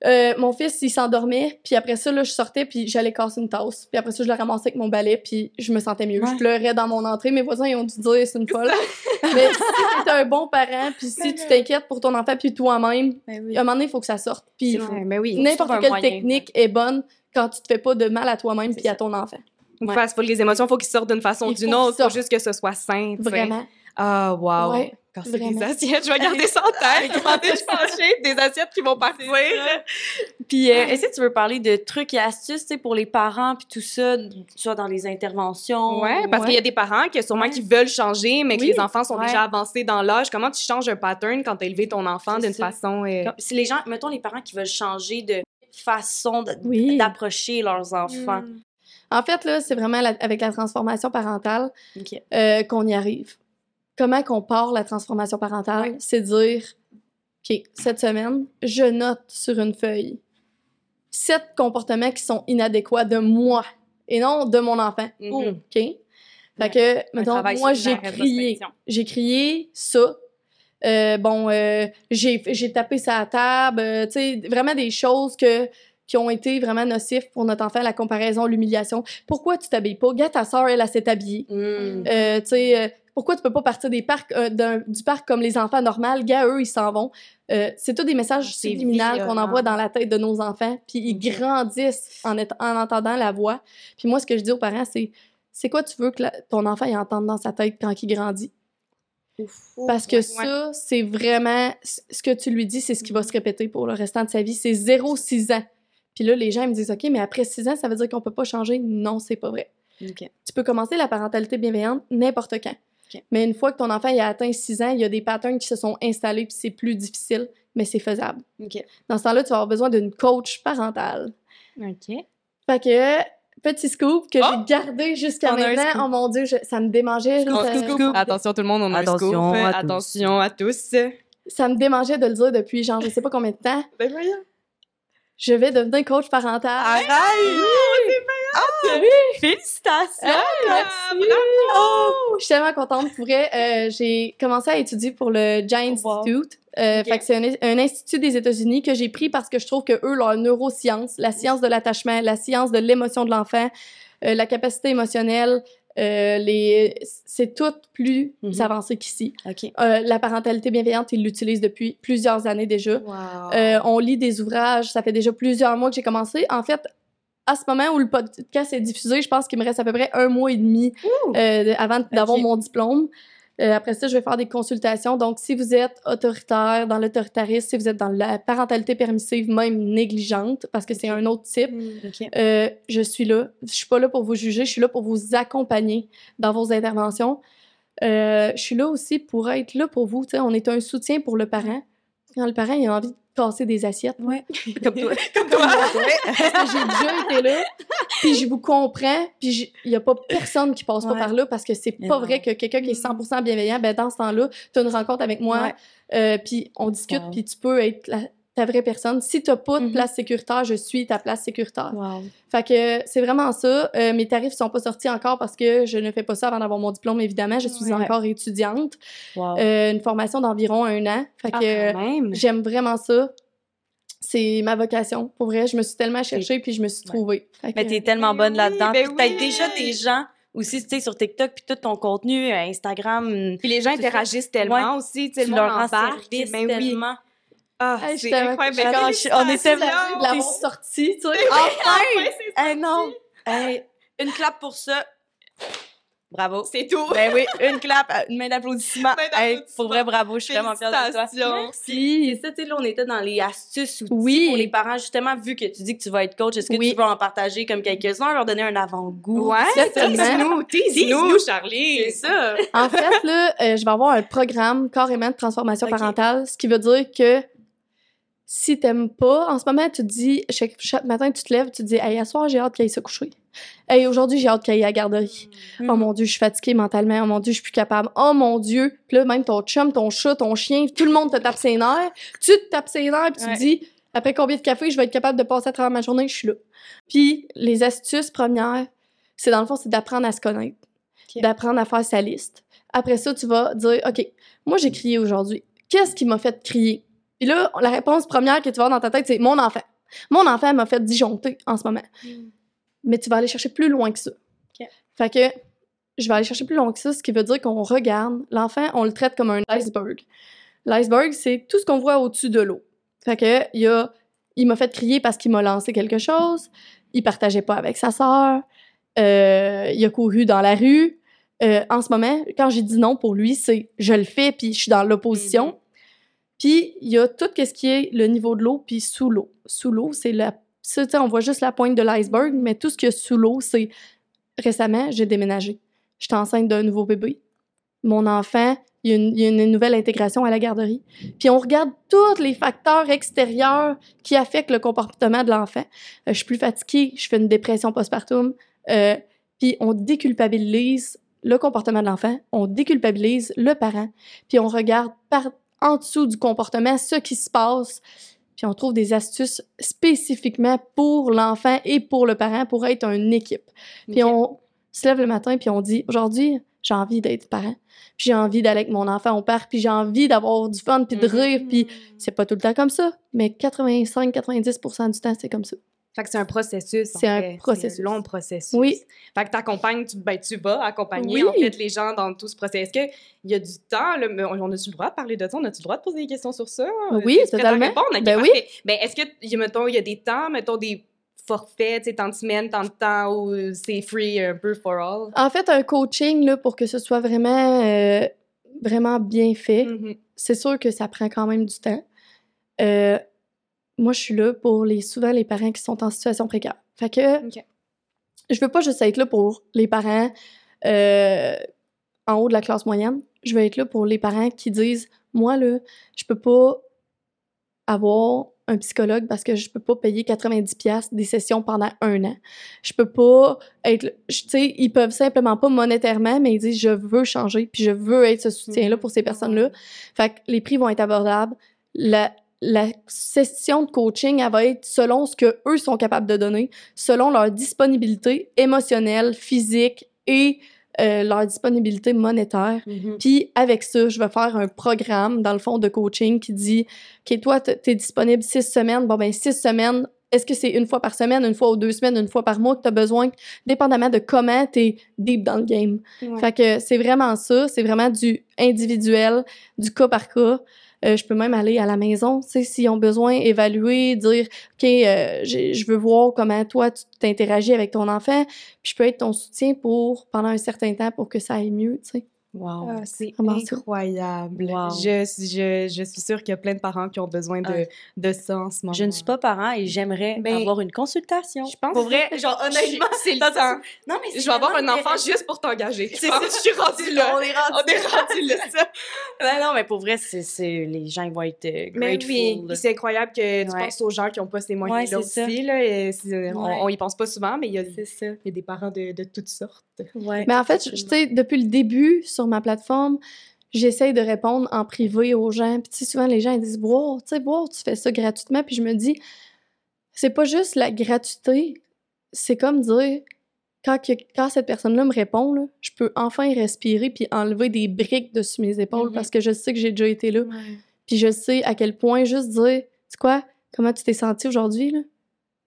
Euh, mon fils, il s'endormait, puis après ça, là, je sortais, puis j'allais casser une tasse. Puis après ça, je le ramassais avec mon balai, puis je me sentais mieux. Je pleurais dans mon entrée. Mes voisins, ils ont dû dire, c'est une folle. Mais si t'es un bon parent, puis si tu t'inquiètes pour ton enfant, puis toi-même, ben à un moment donné, il faut que ça sorte. Puis ben oui, n'importe quelle technique est bonne quand tu te fais pas de mal à toi-même puis à ton enfant. Ouais. Faut, les émotions, faut qu'ils sortent d'une façon ou d'une autre. Faut juste que ce soit sain. Vraiment. Ah, wow. Ouais. Quand c'est des assiettes, je vais garder ça en tête. je des assiettes qui vont partir. Puis, euh, est-ce que tu veux parler de trucs et astuces pour les parents, puis tout ça, soit dans les interventions? Oui, parce qu'il y a des parents qui sûrement qui veulent changer, mais que les enfants sont déjà avancés dans l'âge. Comment tu changes un pattern quand tu as élevé ton enfant d'une façon. Euh... Si les gens, mettons les parents qui veulent changer de façon d'approcher leurs enfants. Hmm. En fait, là, c'est vraiment avec la transformation parentale euh, qu'on y arrive comment qu'on part la transformation parentale, c'est dire, OK, cette semaine, je note sur une feuille sept comportements qui sont inadéquats de moi et non de mon enfant. Mm-hmm. OK? Fait que, mettons, moi, j'ai crié. J'ai crié ça. Euh, bon, euh, j'ai tapé sa table. Euh, tu sais, vraiment des choses que qui ont été vraiment nocifs pour notre enfant, la comparaison, l'humiliation. Pourquoi tu t'habilles pas? Gars, ta soeur, elle, a s'est habillée. Mm. Euh, tu sais, pourquoi tu peux pas partir des parcs, du parc comme les enfants normaux? Gars, eux, ils s'en vont. c'est tous des messages subliminaux qu'on envoie dans la tête de nos enfants, puis ils grandissent en, en entendant la voix. Puis moi, ce que je dis aux parents, c'est c'est quoi tu veux que ton enfant y entende dans sa tête quand il grandit? Parce que ça, c'est vraiment ce que tu lui dis, c'est ce qui va se répéter pour le restant de sa vie. C'est 0-6 ans. Puis là, les gens me disent OK, mais après 6 ans, ça veut dire qu'on peut pas changer? Non, c'est pas vrai. Tu peux commencer la parentalité bienveillante n'importe quand. Mais une fois que ton enfant a atteint 6 ans, il y a des patterns qui se sont installés, puis c'est plus difficile, mais c'est faisable. Dans ce temps-là, tu vas avoir besoin d'une coach parentale. OK. Fait que petit scoop que j'ai oh! gardé jusqu'à maintenant. Oh mon Dieu, ça me démangeait. Attention tout le monde, on a Attention un scoop. Attention à tous. Ça me démangeait de le dire depuis genre je sais pas combien de temps. Ben voyons. Je vais devenir coach parental. Arrête! Oui! Ah, oui! Félicitations! Ah, merci! Oh! Je suis tellement contente. Pour vrai, euh, j'ai commencé à étudier pour le Giant Institute. Euh, fait que c'est un, institut des États-Unis que j'ai pris parce que je trouve que eux, leur neuroscience, la science de l'attachement, la science de l'émotion de l'enfant, euh, la capacité émotionnelle, euh, les... c'est tout plus mhm. avancé qu'ici. Euh, la parentalité bienveillante, ils l'utilisent depuis plusieurs années déjà. Euh, on lit des ouvrages, ça fait déjà plusieurs mois que j'ai commencé. En fait, à ce moment où le podcast est diffusé, je pense qu'il me reste à peu près un mois et demi avant d'avoir mon diplôme. Euh, après ça, je vais faire des consultations. Donc, si vous êtes autoritaire dans l'autoritarisme, si vous êtes dans la parentalité permissive, même négligente, parce que c'est un autre type, mm, euh, je suis là. Je suis pas là pour vous juger, je suis là pour vous accompagner dans vos interventions. Euh, je suis là aussi pour être là pour vous. on est un soutien pour le parent. Quand le parent a envie de casser des assiettes. Ouais. Comme toi. Comme toi. j'ai déjà été là. Puis je vous comprends. Puis il n'y a pas personne qui passe pas par là parce que c'est pas vrai que quelqu'un qui est 100% mm. bienveillant, ben dans ce temps-là, tu as une rencontre avec moi. Euh, puis on discute. Puis tu peux être ta vraie personne. Si tu n'as pas de mm-hmm. place sécuritaire, je suis ta place sécuritaire. Wow. Fait que c'est vraiment ça. Euh, mes tarifs sont pas sortis encore parce que je ne fais pas ça avant d'avoir mon diplôme, évidemment. Je suis encore étudiante. Euh, une formation d'environ un an. Fait ah, que j'aime vraiment ça. C'est ma vocation. Pour vrai, je me suis tellement cherchée puis je me suis trouvée. Mais tu Mais tellement bonne là-dedans. Ben oui, déjà des gens aussi, tu sais, sur TikTok, puis tout ton contenu, euh, Instagram. Puis les gens interagissent tellement aussi, tu sais, le leur service ben tellement. Ah, c'est incroyable. on était l'avoir sorti, tu sais. Enfin! hey, non! Hey, une clap pour ça. Bravo. C'est tout. Ben oui, une clap, une main d'applaudissement. Hey, pour vrai, bravo, je suis vraiment fière de toi. Merci. Et ça, tu sais, là, on était dans les astuces outils oui. pour les parents, justement, vu que tu dis que tu vas être coach, est-ce que tu veux en partager comme quelques-uns, leur donner un avant-goût? Ouais, tease-nous, tease-nous, Charlie. C'est ça. En fait, là, euh, je vais avoir un programme carrément de transformation parentale, ce qui veut dire que si t'aimes pas, en ce moment, tu te dis, chaque, matin, tu te lèves, tu te dis, hey, à soir, j'ai hâte qu'il aille se coucher. Hey, aujourd'hui, j'ai hâte qu'il aille à la garderie. Mm. Oh mon Dieu, je suis fatiguée mentalement. Oh mon Dieu, je suis plus capable. Oh mon Dieu. Puis là, même ton chum, ton chat, ton chien, tout le monde te tape ses nerfs. Tu te tapes ses nerfs, puis tu te dis, après combien de café je vais être capable de passer à travers ma journée, je suis là. Puis les astuces premières, c'est dans le fond, c'est d'apprendre à se connaître, d'apprendre à faire sa liste. Après ça, tu vas dire, OK, moi, j'ai crié aujourd'hui. Qu'est-ce qui m'a fait crier? Puis là, la réponse première que tu vas avoir dans ta tête, c'est mon enfant. Mon enfant m'a fait disjoncter en ce moment. Hmm. Mais tu vas aller chercher plus loin que ça. Fait que je vais aller chercher plus loin que ça, ce qui veut dire qu'on regarde l'enfant, on le traite comme un iceberg. L'iceberg, c'est tout ce qu'on voit au-dessus de l'eau. Fait que il, a, il m'a fait crier parce qu'il m'a lancé quelque chose, il partageait pas avec sa sœur, euh, il a couru dans la rue. Euh, en ce moment, quand j'ai dit non pour lui, c'est je le fais puis je suis dans l'opposition. Puis il y a tout ce qui est le niveau de l'eau, puis sous l'eau. Sous l'eau, c'est la. Ça, on voit juste la pointe de l'iceberg, mais tout ce qu'il y a sous l'eau, c'est. Récemment, j'ai déménagé. J'étais enceinte d'un nouveau bébé. Mon enfant, il y, a une, nouvelle intégration à la garderie. Puis on regarde tous les facteurs extérieurs qui affectent le comportement de l'enfant. Euh, je suis plus fatiguée, je fais une dépression postpartum. Euh, puis on déculpabilise le comportement de l'enfant, on déculpabilise le parent, puis on regarde par, en dessous du comportement ce qui se passe. Puis on trouve des astuces spécifiquement pour l'enfant et pour le parent pour être une équipe. Puis on se lève le matin puis on dit aujourd'hui, j'ai envie d'être parent. Puis j'ai envie d'aller avec mon enfant au parc, puis j'ai envie d'avoir du fun, puis de mm-hmm. rire, puis c'est pas tout le temps comme ça, mais 85-90% du temps, c'est comme ça. Fait que c'est un processus. C'est un processus. un long processus. Oui. Fait que t'accompagnes, tu, ben, tu vas accompagner en fait les gens dans tout ce processus. Est-ce qu'il y a du temps? Là, on a-tu le droit de parler de ça? On a-tu le droit de poser des questions sur ça? Oui, totalement. Ben oui. Mais est-ce que, mettons, il y a des temps, mettons, des forfaits, tu sais, tant de semaines, tant de temps, ou c'est free un peu for all? En fait, un coaching, là, pour que ce soit vraiment, euh, vraiment bien fait, mm-hmm. c'est sûr que ça prend quand même du temps. Euh, moi, je suis là pour les, souvent les parents qui sont en situation précaire. Fait que je veux pas juste être là pour les parents euh, en haut de la classe moyenne. Je veux être là pour les parents qui disent Moi, là, je peux pas avoir un psychologue parce que je peux pas payer 90$ des sessions pendant un an. Je peux pas être. Tu sais, ils peuvent simplement pas monétairement, mais ils disent Je veux changer, puis je veux être ce soutien-là pour ces personnes-là. Fait que les prix vont être abordables. La, la session de coaching, elle va être selon ce que eux sont capables de donner, selon leur disponibilité émotionnelle, physique et euh, leur disponibilité monétaire. Mm-hmm. Puis avec ça, je vais faire un programme, dans le fond, de coaching qui dit OK, toi, tu es disponible six semaines. Bon, ben, six semaines, est-ce que c'est une fois par semaine, une fois ou deux semaines, une fois par mois que tu as besoin, dépendamment de comment tu es deep dans le game. Fait que c'est vraiment ça, c'est vraiment du individuel, du cas par cas. Euh, je peux même aller à la maison, tu sais, s'ils ont besoin, évaluer, dire, OK, euh, je veux voir comment toi, tu t'interagis avec ton enfant, puis je peux être ton soutien pour, pendant un certain temps pour que ça aille mieux, tu sais. Wow, ah, c'est incroyable. Je, je, je, suis sûre qu'il y a plein de parents qui ont besoin de, de ça en ce moment. Je ne suis pas parent et j'aimerais ben, avoir une consultation. Je pense. Pour vrai, genre honnêtement, c'est le temps. Non mais je vais avoir un enfant juste pour t'engager. Je, suis rendue là. On est rendu, On est rendu là. Ça. non, non, mais pour vrai, c'est les gens vont être grateful. Mais oui, c'est incroyable que tu penses aux gens qui n'ont pas ces moyens là aussi là. Et on, on, y pense pas souvent, mais il y a, il y a des parents de, de toutes sortes. Mais en fait, tu sais, depuis le début sur ma plateforme, j'essaye de répondre en privé aux gens. Puis, tu sais, souvent, les gens ils disent Wow, tu sais, wow, tu fais ça gratuitement. Puis, je me dis, c'est pas juste la gratuité, c'est comme dire, quand, quand cette personne-là me répond, là, je peux enfin respirer puis enlever des briques dessus mes épaules mm-hmm. parce que je sais que j'ai déjà été là. Puis, je sais à quel point juste dire, tu quoi, comment tu t'es senti aujourd'hui, là?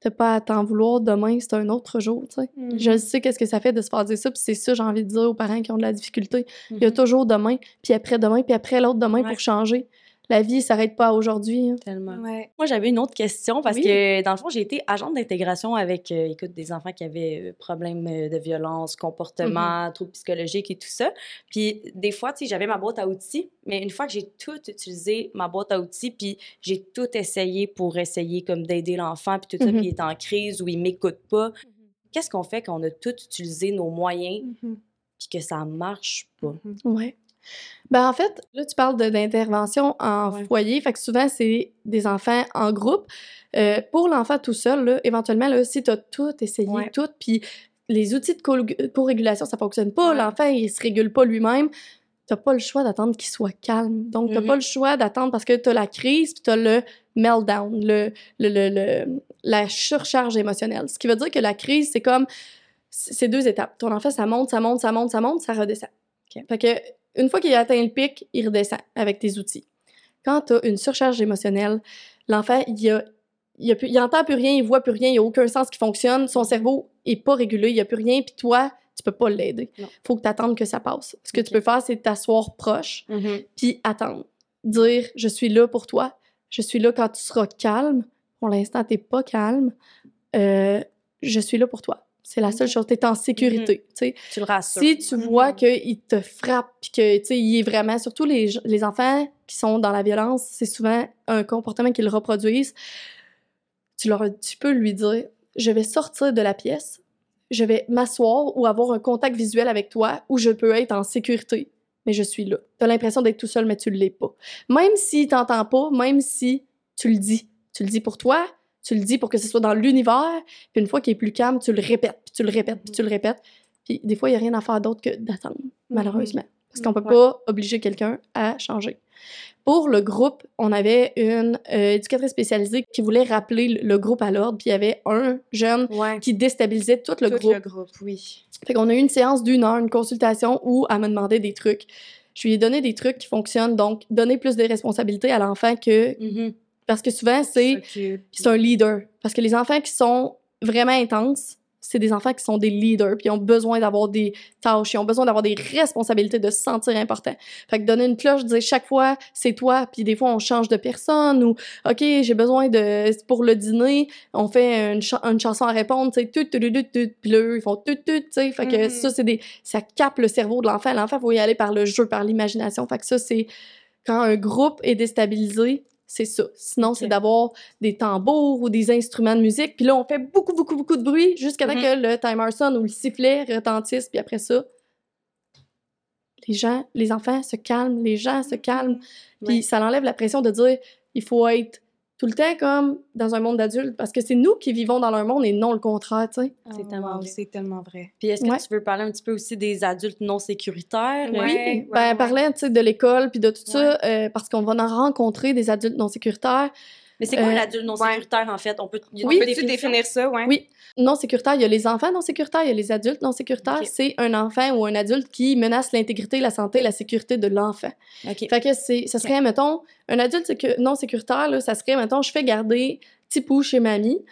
T'as pas à t'en vouloir demain, c'est un autre jour, tu sais. Je mm-hmm. sais qu'est-ce que ça fait de se faire dire ça, puis c'est ça, j'ai envie de dire aux parents qui ont de la difficulté. Il y a mm-hmm. toujours demain, puis après demain, puis après l'autre demain pour changer la vie s'arrête pas aujourd'hui. Hein. Tellement. Moi, j'avais une autre question parce que, dans le fond, j'ai été agente d'intégration avec, euh, écoute, des enfants qui avaient euh, problèmes euh, de violence, comportement, mm-hmm. troubles psychologiques et tout ça. Puis, des fois, tu sais, j'avais ma boîte à outils, mais une fois que j'ai tout utilisé ma boîte à outils, puis j'ai tout essayé pour essayer comme d'aider l'enfant, puis tout ça, mm-hmm. puis il est en crise ou il m'écoute pas, mm-hmm. qu'est-ce qu'on fait quand on a tout utilisé nos moyens, puis que ça marche pas? Ouais. Ben en fait, là, tu parles d'intervention en foyer. Fait que souvent, c'est des enfants en groupe. Euh, pour l'enfant tout seul, là, éventuellement, là, si tu as tout essayé, tout, puis les outils de co-régulation, ça fonctionne pas, l'enfant, il se régule pas lui-même, t'as pas le choix d'attendre qu'il soit calme. Donc, t'as pas mm-hmm. le choix d'attendre parce que t'as la crise, puis t'as le meltdown, le, le, le, la surcharge émotionnelle. Ce qui veut dire que la crise, c'est comme, c'est deux étapes. Ton enfant, ça monte, ça monte, ça monte, ça monte, ça redescend. Fait que une fois qu'il a atteint le pic, il redescend avec tes outils. Quand tu as une surcharge émotionnelle, l'enfant, il a il, a entend plus rien, il voit plus rien, il n'y a aucun sens qui fonctionne, son cerveau est pas régulé, il n'y a plus rien, puis toi, tu peux pas l'aider. Il faut que tu attendes que ça passe. Ce que tu peux faire, c'est t'asseoir proche, mm-hmm. puis attendre. Dire, je suis là pour toi, je suis là quand tu seras calme. Pour l'instant, tu n'es pas calme. Euh, je suis là pour toi. C'est la seule chose. Tu es en sécurité. Mm-hmm. Tu le rassures. Si tu vois mm-hmm. qu'il te frappe, puis que il est vraiment, surtout les, les enfants qui sont dans la violence, c'est souvent un comportement qu'ils reproduisent. Tu, leur, tu peux lui dire Je vais sortir de la pièce, je vais m'asseoir ou avoir un contact visuel avec toi où je peux être en sécurité, mais je suis là. Tu as l'impression d'être tout seul, mais tu ne l'es pas. Même s'il t'entend pas, même si tu le dis. Tu le dis pour toi, tu le dis pour que ce soit dans l'univers, puis une fois qu'il est plus calme, tu le répètes, puis tu le répètes, puis tu le répètes. des fois, il n'y a rien à faire d'autre que d'attendre, malheureusement. Parce qu'on ne peut pas obliger quelqu'un à changer. Pour le groupe, on avait une euh, éducatrice spécialisée qui voulait rappeler le, groupe à l'ordre, puis il y avait un jeune qui déstabilisait tout le tout le groupe, oui. Fait qu'on a eu une séance d'une heure, une consultation où elle me demandait des trucs. Je lui ai donné des trucs qui fonctionnent, donc donner plus de responsabilités à l'enfant que... Parce que souvent, c'est c'est un leader. Parce que les enfants qui sont vraiment intenses, c'est des enfants qui sont des leaders, puis ils ont besoin d'avoir des tâches, ils ont besoin d'avoir des responsabilités, de se sentir important. Fait que donner une cloche, dire chaque fois, c'est toi, puis des fois, on change de personne, ou OK, j'ai besoin de... Pour le dîner, on fait une, une chanson à répondre, tu sais, tout, tout, tout, tout, puis là, ils font tout, tout, tu sais. Fait que mm-hmm. ça, c'est des... Ça capte le cerveau de l'enfant. L'enfant, il faut y aller par le jeu, par l'imagination. Fait que ça, c'est... Quand un groupe est déstabilisé, c'est ça. Sinon, c'est d'avoir des tambours ou des instruments de musique. Puis là, on fait beaucoup, beaucoup, beaucoup de bruit jusqu'à ce que le timer sonne ou le sifflet retentisse. Puis après ça, les gens, les enfants se calment, les gens se calment. Puis ça enlève la pression de dire il faut être tout le temps comme dans un monde d'adultes parce que c'est nous qui vivons dans leur monde et non le contraire, tu sais. c'est tellement, c'est tellement vrai. Puis est-ce que tu veux parler un petit peu aussi des adultes non sécuritaires? Oui, ben, parler tu sais, de l'école puis de tout ça euh, parce qu'on va en rencontrer des adultes non sécuritaires. Mais c'est quoi un euh, adulte non sécuritaire, en fait? On peut, oui, tu définir ça? Ouais. Oui. Non sécuritaire, il y a les enfants non sécuritaires, il y a les adultes non sécuritaires. C'est un enfant ou un adulte qui menace l'intégrité, la santé, la sécurité de l'enfant. OK. Fait que c'est, ça serait, mettons, un adulte non sécuritaire, là, ça serait, mettons, je fais garder Tipou chez mamie,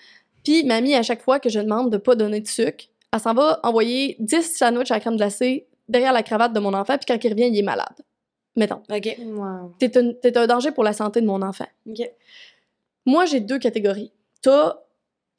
puis mamie, à chaque fois que je demande de pas donner de sucre, elle s'en va envoyer 10 sandwichs à la crème glacée derrière la cravate de mon enfant, puis quand il revient, il est malade. Mettons. OK. Wow. T'es un, un danger pour la santé de mon enfant. OK. Moi, j'ai deux catégories. T'as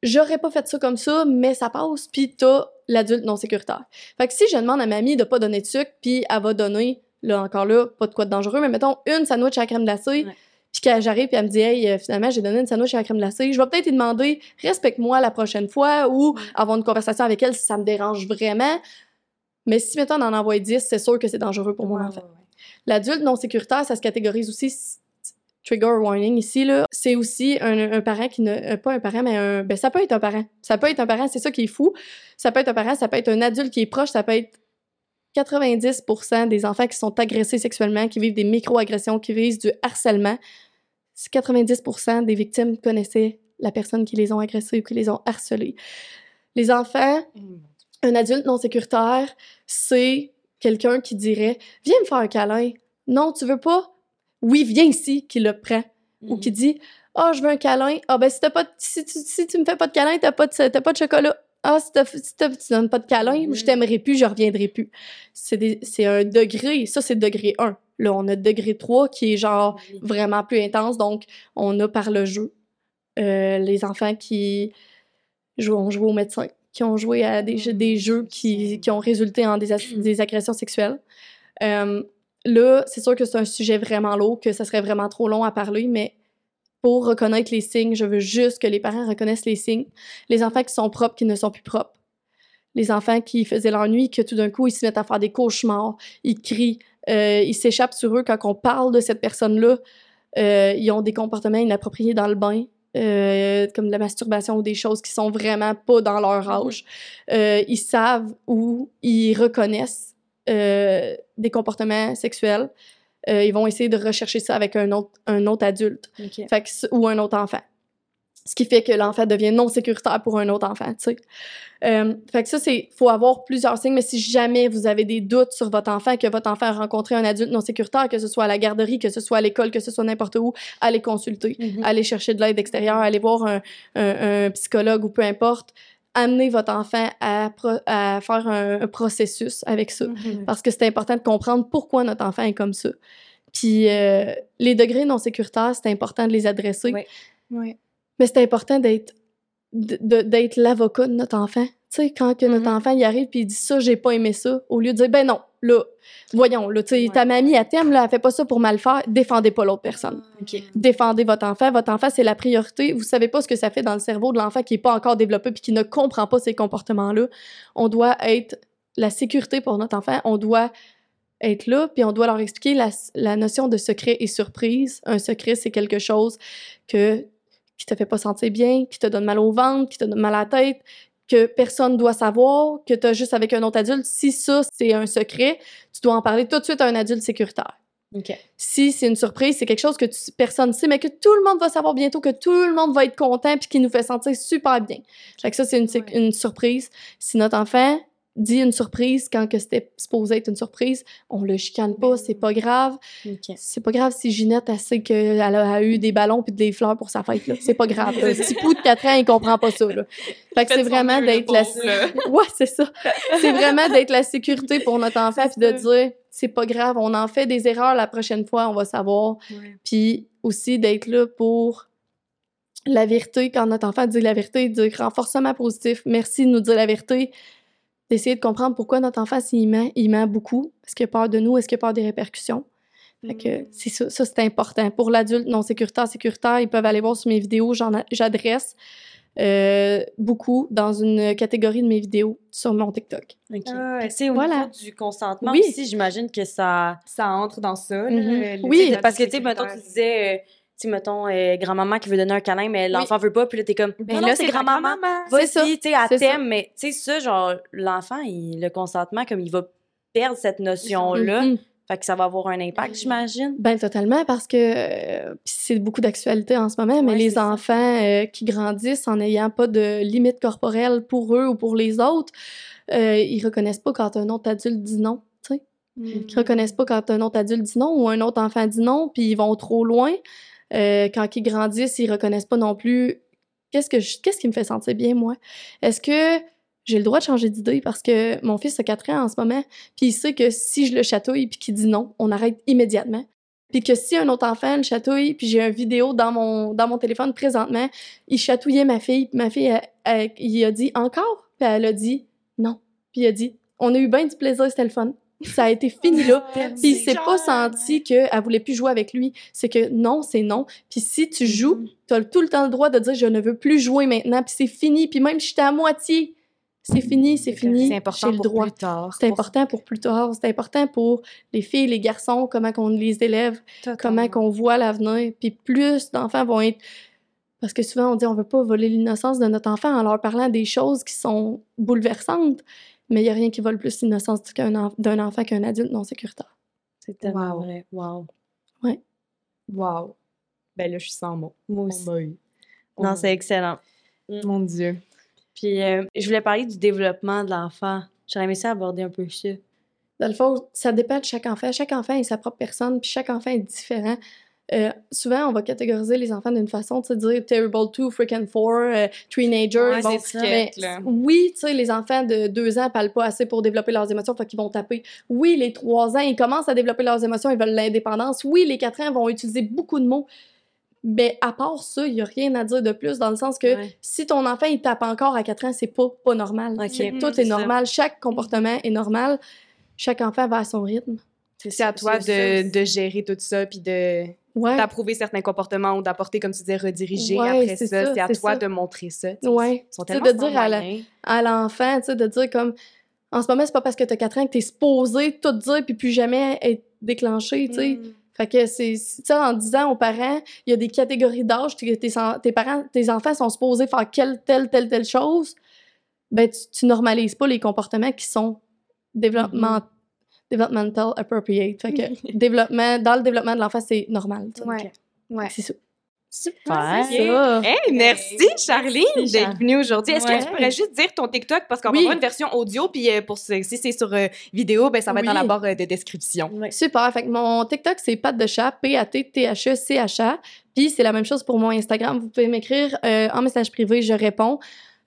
j'aurais pas fait ça comme ça, mais ça passe, puis t'as l'adulte non sécuritaire. Fait que si je demande à mamie de pas donner de sucre, puis elle va donner, là encore là, pas de quoi de dangereux, mais mettons une sandwich à la crème glacée, puis quand j'arrive, puis elle me dit, hey, euh, finalement, j'ai donné une sandwich à la crème glacée, je vais peut-être lui demander, respecte-moi la prochaine fois, ou avoir une conversation avec elle si ça me dérange vraiment. Mais si, mettons, on en envoie 10, c'est sûr que c'est dangereux pour mon enfant. L'adulte non sécuritaire, ça se catégorise aussi trigger warning ici, là, c'est aussi un, parent qui ne. Euh, pas un parent, mais un. Ben, ça peut être un parent. Ça peut être un parent, c'est ça qui est fou. Ça peut être un parent, ça peut être un adulte qui est proche, ça peut être 90% des enfants qui sont agressés sexuellement, qui vivent des micro-agressions, qui vivent du harcèlement. 90% des victimes connaissaient la personne qui les ont agressés ou qui les ont harcelés. Les enfants, un adulte non sécuritaire, c'est quelqu'un qui dirait Viens me faire un câlin. Non, tu veux pas? Oui, viens ici, qui le prend. Ou qui mhm. dit Ah, oh, je veux un câlin. Ah, ben, si, pas, si, tu, si tu me fais pas de câlin, t'as pas de, pas de chocolat. Ah, si, si tu donnes pas de câlin, je mhm. t'aimerai plus, je reviendrai plus. C'est un degré. Ça, c'est degré 1. Là, on a degré 3 qui est genre vraiment plus intense. Donc, on a par le jeu euh, les enfants qui jouent, ont joué au médecin, qui ont joué à des, jeux, des jeux qui, qui ont résulté en des, des agressions sexuelles. Euh, Là, c'est sûr que c'est un sujet vraiment lourd, que ça serait vraiment trop long à parler, mais pour reconnaître les signes, je veux juste que les parents reconnaissent les signes. Les enfants qui sont propres, qui ne sont plus propres. Les enfants qui faisaient l'ennui, que tout d'un coup, ils se mettent à faire des cauchemars, ils crient, euh, ils s'échappent sur eux quand on parle de cette personne-là. Euh, ils ont des comportements inappropriés dans le bain, euh, comme de la masturbation ou des choses qui sont vraiment pas dans leur mm-hmm. âge. ils savent ou ils reconnaissent euh, des comportements sexuels, euh, ils vont essayer de rechercher ça avec un autre, un autre adulte ou un autre enfant. Ce qui fait que l'enfant devient non sécuritaire pour un autre enfant, tu sais. Euh, fait que ça, c'est, faut avoir plusieurs signes, mais si jamais vous avez des doutes sur votre enfant, que votre enfant a rencontré un adulte non sécuritaire, que ce soit à la garderie, que ce soit à l'école, que ce soit n'importe où, allez consulter, mm-hmm. allez chercher de l'aide extérieure, allez voir un, un, un, psychologue ou peu importe amener votre enfant à, à faire un, processus avec ça. Mm-hmm. Parce que c'est important de comprendre pourquoi notre enfant est comme ça. Puis euh, les degrés non sécuritaires, c'est important de les adresser. Oui. oui. Mais c'est important d'être d'être l'avocat de notre enfant. Tu sais, quand que notre mm-hmm. enfant y arrive puis il dit ça, j'ai pas aimé ça, au lieu de dire ben non, là, voyons, là, tu sais, ta mamie, elle t'aime, là, elle fait pas ça pour mal faire, défendez pas l'autre personne. Défendez votre enfant. Votre enfant, c'est la priorité. Vous savez pas ce que ça fait dans le cerveau de l'enfant qui est pas encore développé puis qui ne comprend pas ces comportements-là. On doit être la sécurité pour notre enfant. On doit être là, puis on doit leur expliquer la, la notion de secret et surprise. Un secret, c'est quelque chose que qui te fait pas sentir bien, qui te donne mal au ventre, qui te donne mal à la tête, que personne doit savoir, que tu as juste avec un autre adulte. Si ça, c'est un secret, tu dois en parler tout de suite à un adulte sécuritaire. Si c'est une surprise, c'est quelque chose que personne ne sait, mais que tout le monde va savoir bientôt, que tout le monde va être content puis qui nous fait sentir super bien. Fait que ça, c'est une, une surprise. Si notre enfant dit une surprise quand que c'était supposé être une surprise, on le chicane pas, c'est pas grave. C'est pas grave si Ginette a sait qu'elle a, eu des ballons puis des fleurs pour sa fête là, c'est pas grave. Le petit pou de 4 ans, il comprend pas ça là. Fait que c'est vraiment d'être la Ouais, c'est ça. C'est vraiment d'être la sécurité pour notre enfant puis de dire c'est pas grave, on en fait des erreurs la prochaine fois, on va savoir. Puis aussi d'être là pour la vérité, quand notre enfant dit la vérité, dire renforcement positif, merci de nous dire la vérité, d'essayer de comprendre pourquoi notre enfant, s'il ment, il ment beaucoup. Est-ce qu'il a peur de nous? Est-ce qu'il a peur des répercussions? Fait que mm. c'est ça, ça c'est important. Pour l'adulte non sécuritaire, sécuritaire, ils peuvent aller voir sur mes vidéos, j'adresse euh, beaucoup dans une catégorie de mes vidéos sur mon TikTok. Ah, c'est au voilà. niveau du consentement oui. aussi, j'imagine que ça... Ça entre dans ça. Mm-hmm. oui, parce que, tu sais, mettons, tu disais... Euh, tu mettons, euh, grand-maman qui veut donner un câlin, mais l'enfant veut pas, puis là, t'es comme, mais là, c'est grand-maman. Vas-y, tu sais, à thème, mais tu sais, ça, genre, l'enfant, le consentement, comme il va perdre cette notion-là. Mm-hmm. Fait que ça va avoir un impact, j'imagine. Ben totalement, parce que euh, c'est beaucoup d'actualité en ce moment, mais les enfants euh, qui grandissent en n'ayant pas de limite corporelle pour eux ou pour les autres, ils reconnaissent pas quand un autre adulte dit non, tu sais. Ils mm. reconnaissent pas quand un autre adulte dit non ou un autre enfant dit non, puis ils vont trop loin. Euh, quand ils grandissent, ils reconnaissent pas non plus qu'est-ce que qu'est-ce qui me fait sentir bien moi. Est-ce que j'ai le droit de changer d'idée? Parce que mon fils a 4 ans en ce moment, puis il sait que si je le chatouille puis qu'il dit non, on arrête immédiatement. Puis que si un autre enfant le chatouille, puis j'ai une vidéo dans mon dans mon téléphone présentement, il chatouillait ma fille, puis ma fille il a dit encore, puis elle a dit non. Puis il a dit on a eu bien du plaisir, c'était le fun ça a été fini là. Puis il s'est pas senti qu'elle voulait plus jouer avec lui. C'est que non, c'est non. Puis si tu joues, mm-hmm. tu as tout le temps le droit de dire je ne veux plus jouer maintenant, puis c'est fini. Puis même si j'étais à moitié, c'est fini, c'est fini. C'est important pour plus tard. C'est important pour plus tard. C'est important pour les filles, les garçons, comment qu'on les élève, comment qu'on voit l'avenir. Puis plus d'enfants vont être parce que souvent on dit on veut pas voler l'innocence de notre enfant en leur parlant des choses qui sont bouleversantes mais il n'y a rien qui vole plus l'innocence d'un enfant qu'un adulte non sécuritaire. C'est tellement vrai. Wow. Ouais. Wow. Ben là, je suis sans mots. Moi aussi. non, c'est excellent. Mm. Mon Dieu. Puis, euh, je voulais parler du développement de l'enfant. J'aurais aimé ça aborder un peu ça. Dans le fond, ça dépend de chaque enfant. Chaque enfant est sa propre personne, puis chaque enfant est différent. Euh, souvent, on va catégoriser les enfants d'une façon, de se dire terrible two, freaking four, euh, teenager. oui, tu sais, les enfants de deux ans parlent pas assez pour développer leurs émotions, fait qu'ils vont taper. Oui, les trois ans, ils commencent à développer leurs émotions, ils veulent l'indépendance. Oui, les quatre ans vont utiliser beaucoup de mots. Mais à part ça, il n'y a rien à dire de plus dans le sens que si ton enfant il tape encore à 4 ans, c'est pas, pas normal. Tout est normal, chaque comportement est normal, chaque enfant va à son rythme. C'est à toi de, de, gérer tout ça puis de d'approuver certains comportements ou d'apporter, comme tu disais, rediriger après ça. C'est à toi de montrer ça. Oui. de dire à l'enfant, tu sais, de dire comme, en ce moment, c'est pas parce que tu as 4 ans que tu es supposé tout dire puis plus jamais être déclenché, tu sais. Mm. Fait que c'est ça en disant aux parents, il y a des catégories d'âge, tes, tes parents, tes enfants sont supposés faire quelle, telle, telle, telle chose. Ben, tu, tu normalises pas les comportements qui sont développement, mm-hmm developmental appropriate. Fait que développement, dans le développement de l'enfant, c'est normal. Ouais. ouais. C'est ça. Super. Hey, merci Charline d'être venue aujourd'hui. Est-ce que tu pourrais juste dire ton TikTok? Parce qu'on va avoir une version audio puis euh, pour si c'est sur euh, vidéo ben ça va être dans la barre euh, de description. Super. Fait que mon TikTok c'est Pat de chat P A T T H E C H A. Puis c'est la même chose pour mon Instagram. Vous pouvez m'écrire en message privé, je réponds.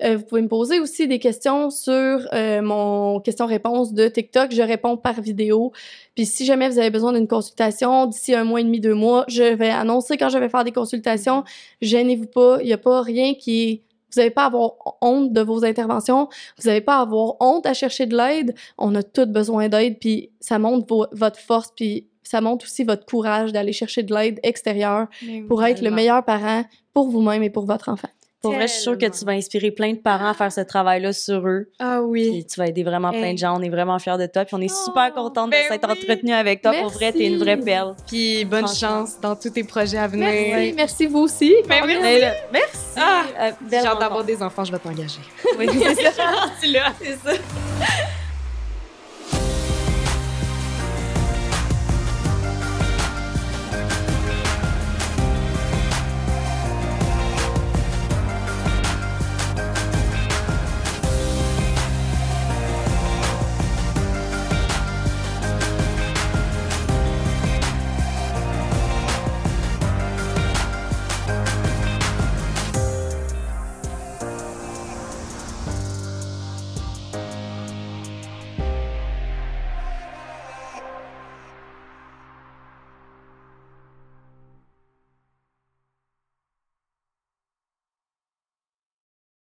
Euh, vous pouvez me poser aussi des questions sur euh, mon question-réponse de TikTok. Je réponds par vidéo. Puis si jamais vous avez besoin d'une consultation d'ici un mois et demi, deux mois, je vais annoncer quand je vais faire des consultations. Gênez-vous pas. Il n'y a pas rien qui vous n'avez pas à avoir honte de vos interventions. Vous n'avez pas à avoir honte à chercher de l'aide. On a tous besoin d'aide, puis ça montre votre force, puis ça montre aussi votre courage d'aller chercher de l'aide extérieure pour être le meilleur parent pour vous-même et pour votre enfant. Pour vrai, je suis sûre que tu vas inspirer plein de parents à faire ce travail-là sur eux. Ah oui. Puis tu vas aider vraiment plein de gens. On est vraiment fiers de toi. Puis on est super oh, contente de ben s'être entretenue avec toi. Pour vrai, t'es une vraie perle. Puis bonne chance dans tous tes projets à venir. Merci. Merci vous aussi. Ben, merci. merci. Ah, euh, J'ai hâte d'avoir des enfants. Je vais t'engager. Oui, c'est ça. C'est ça.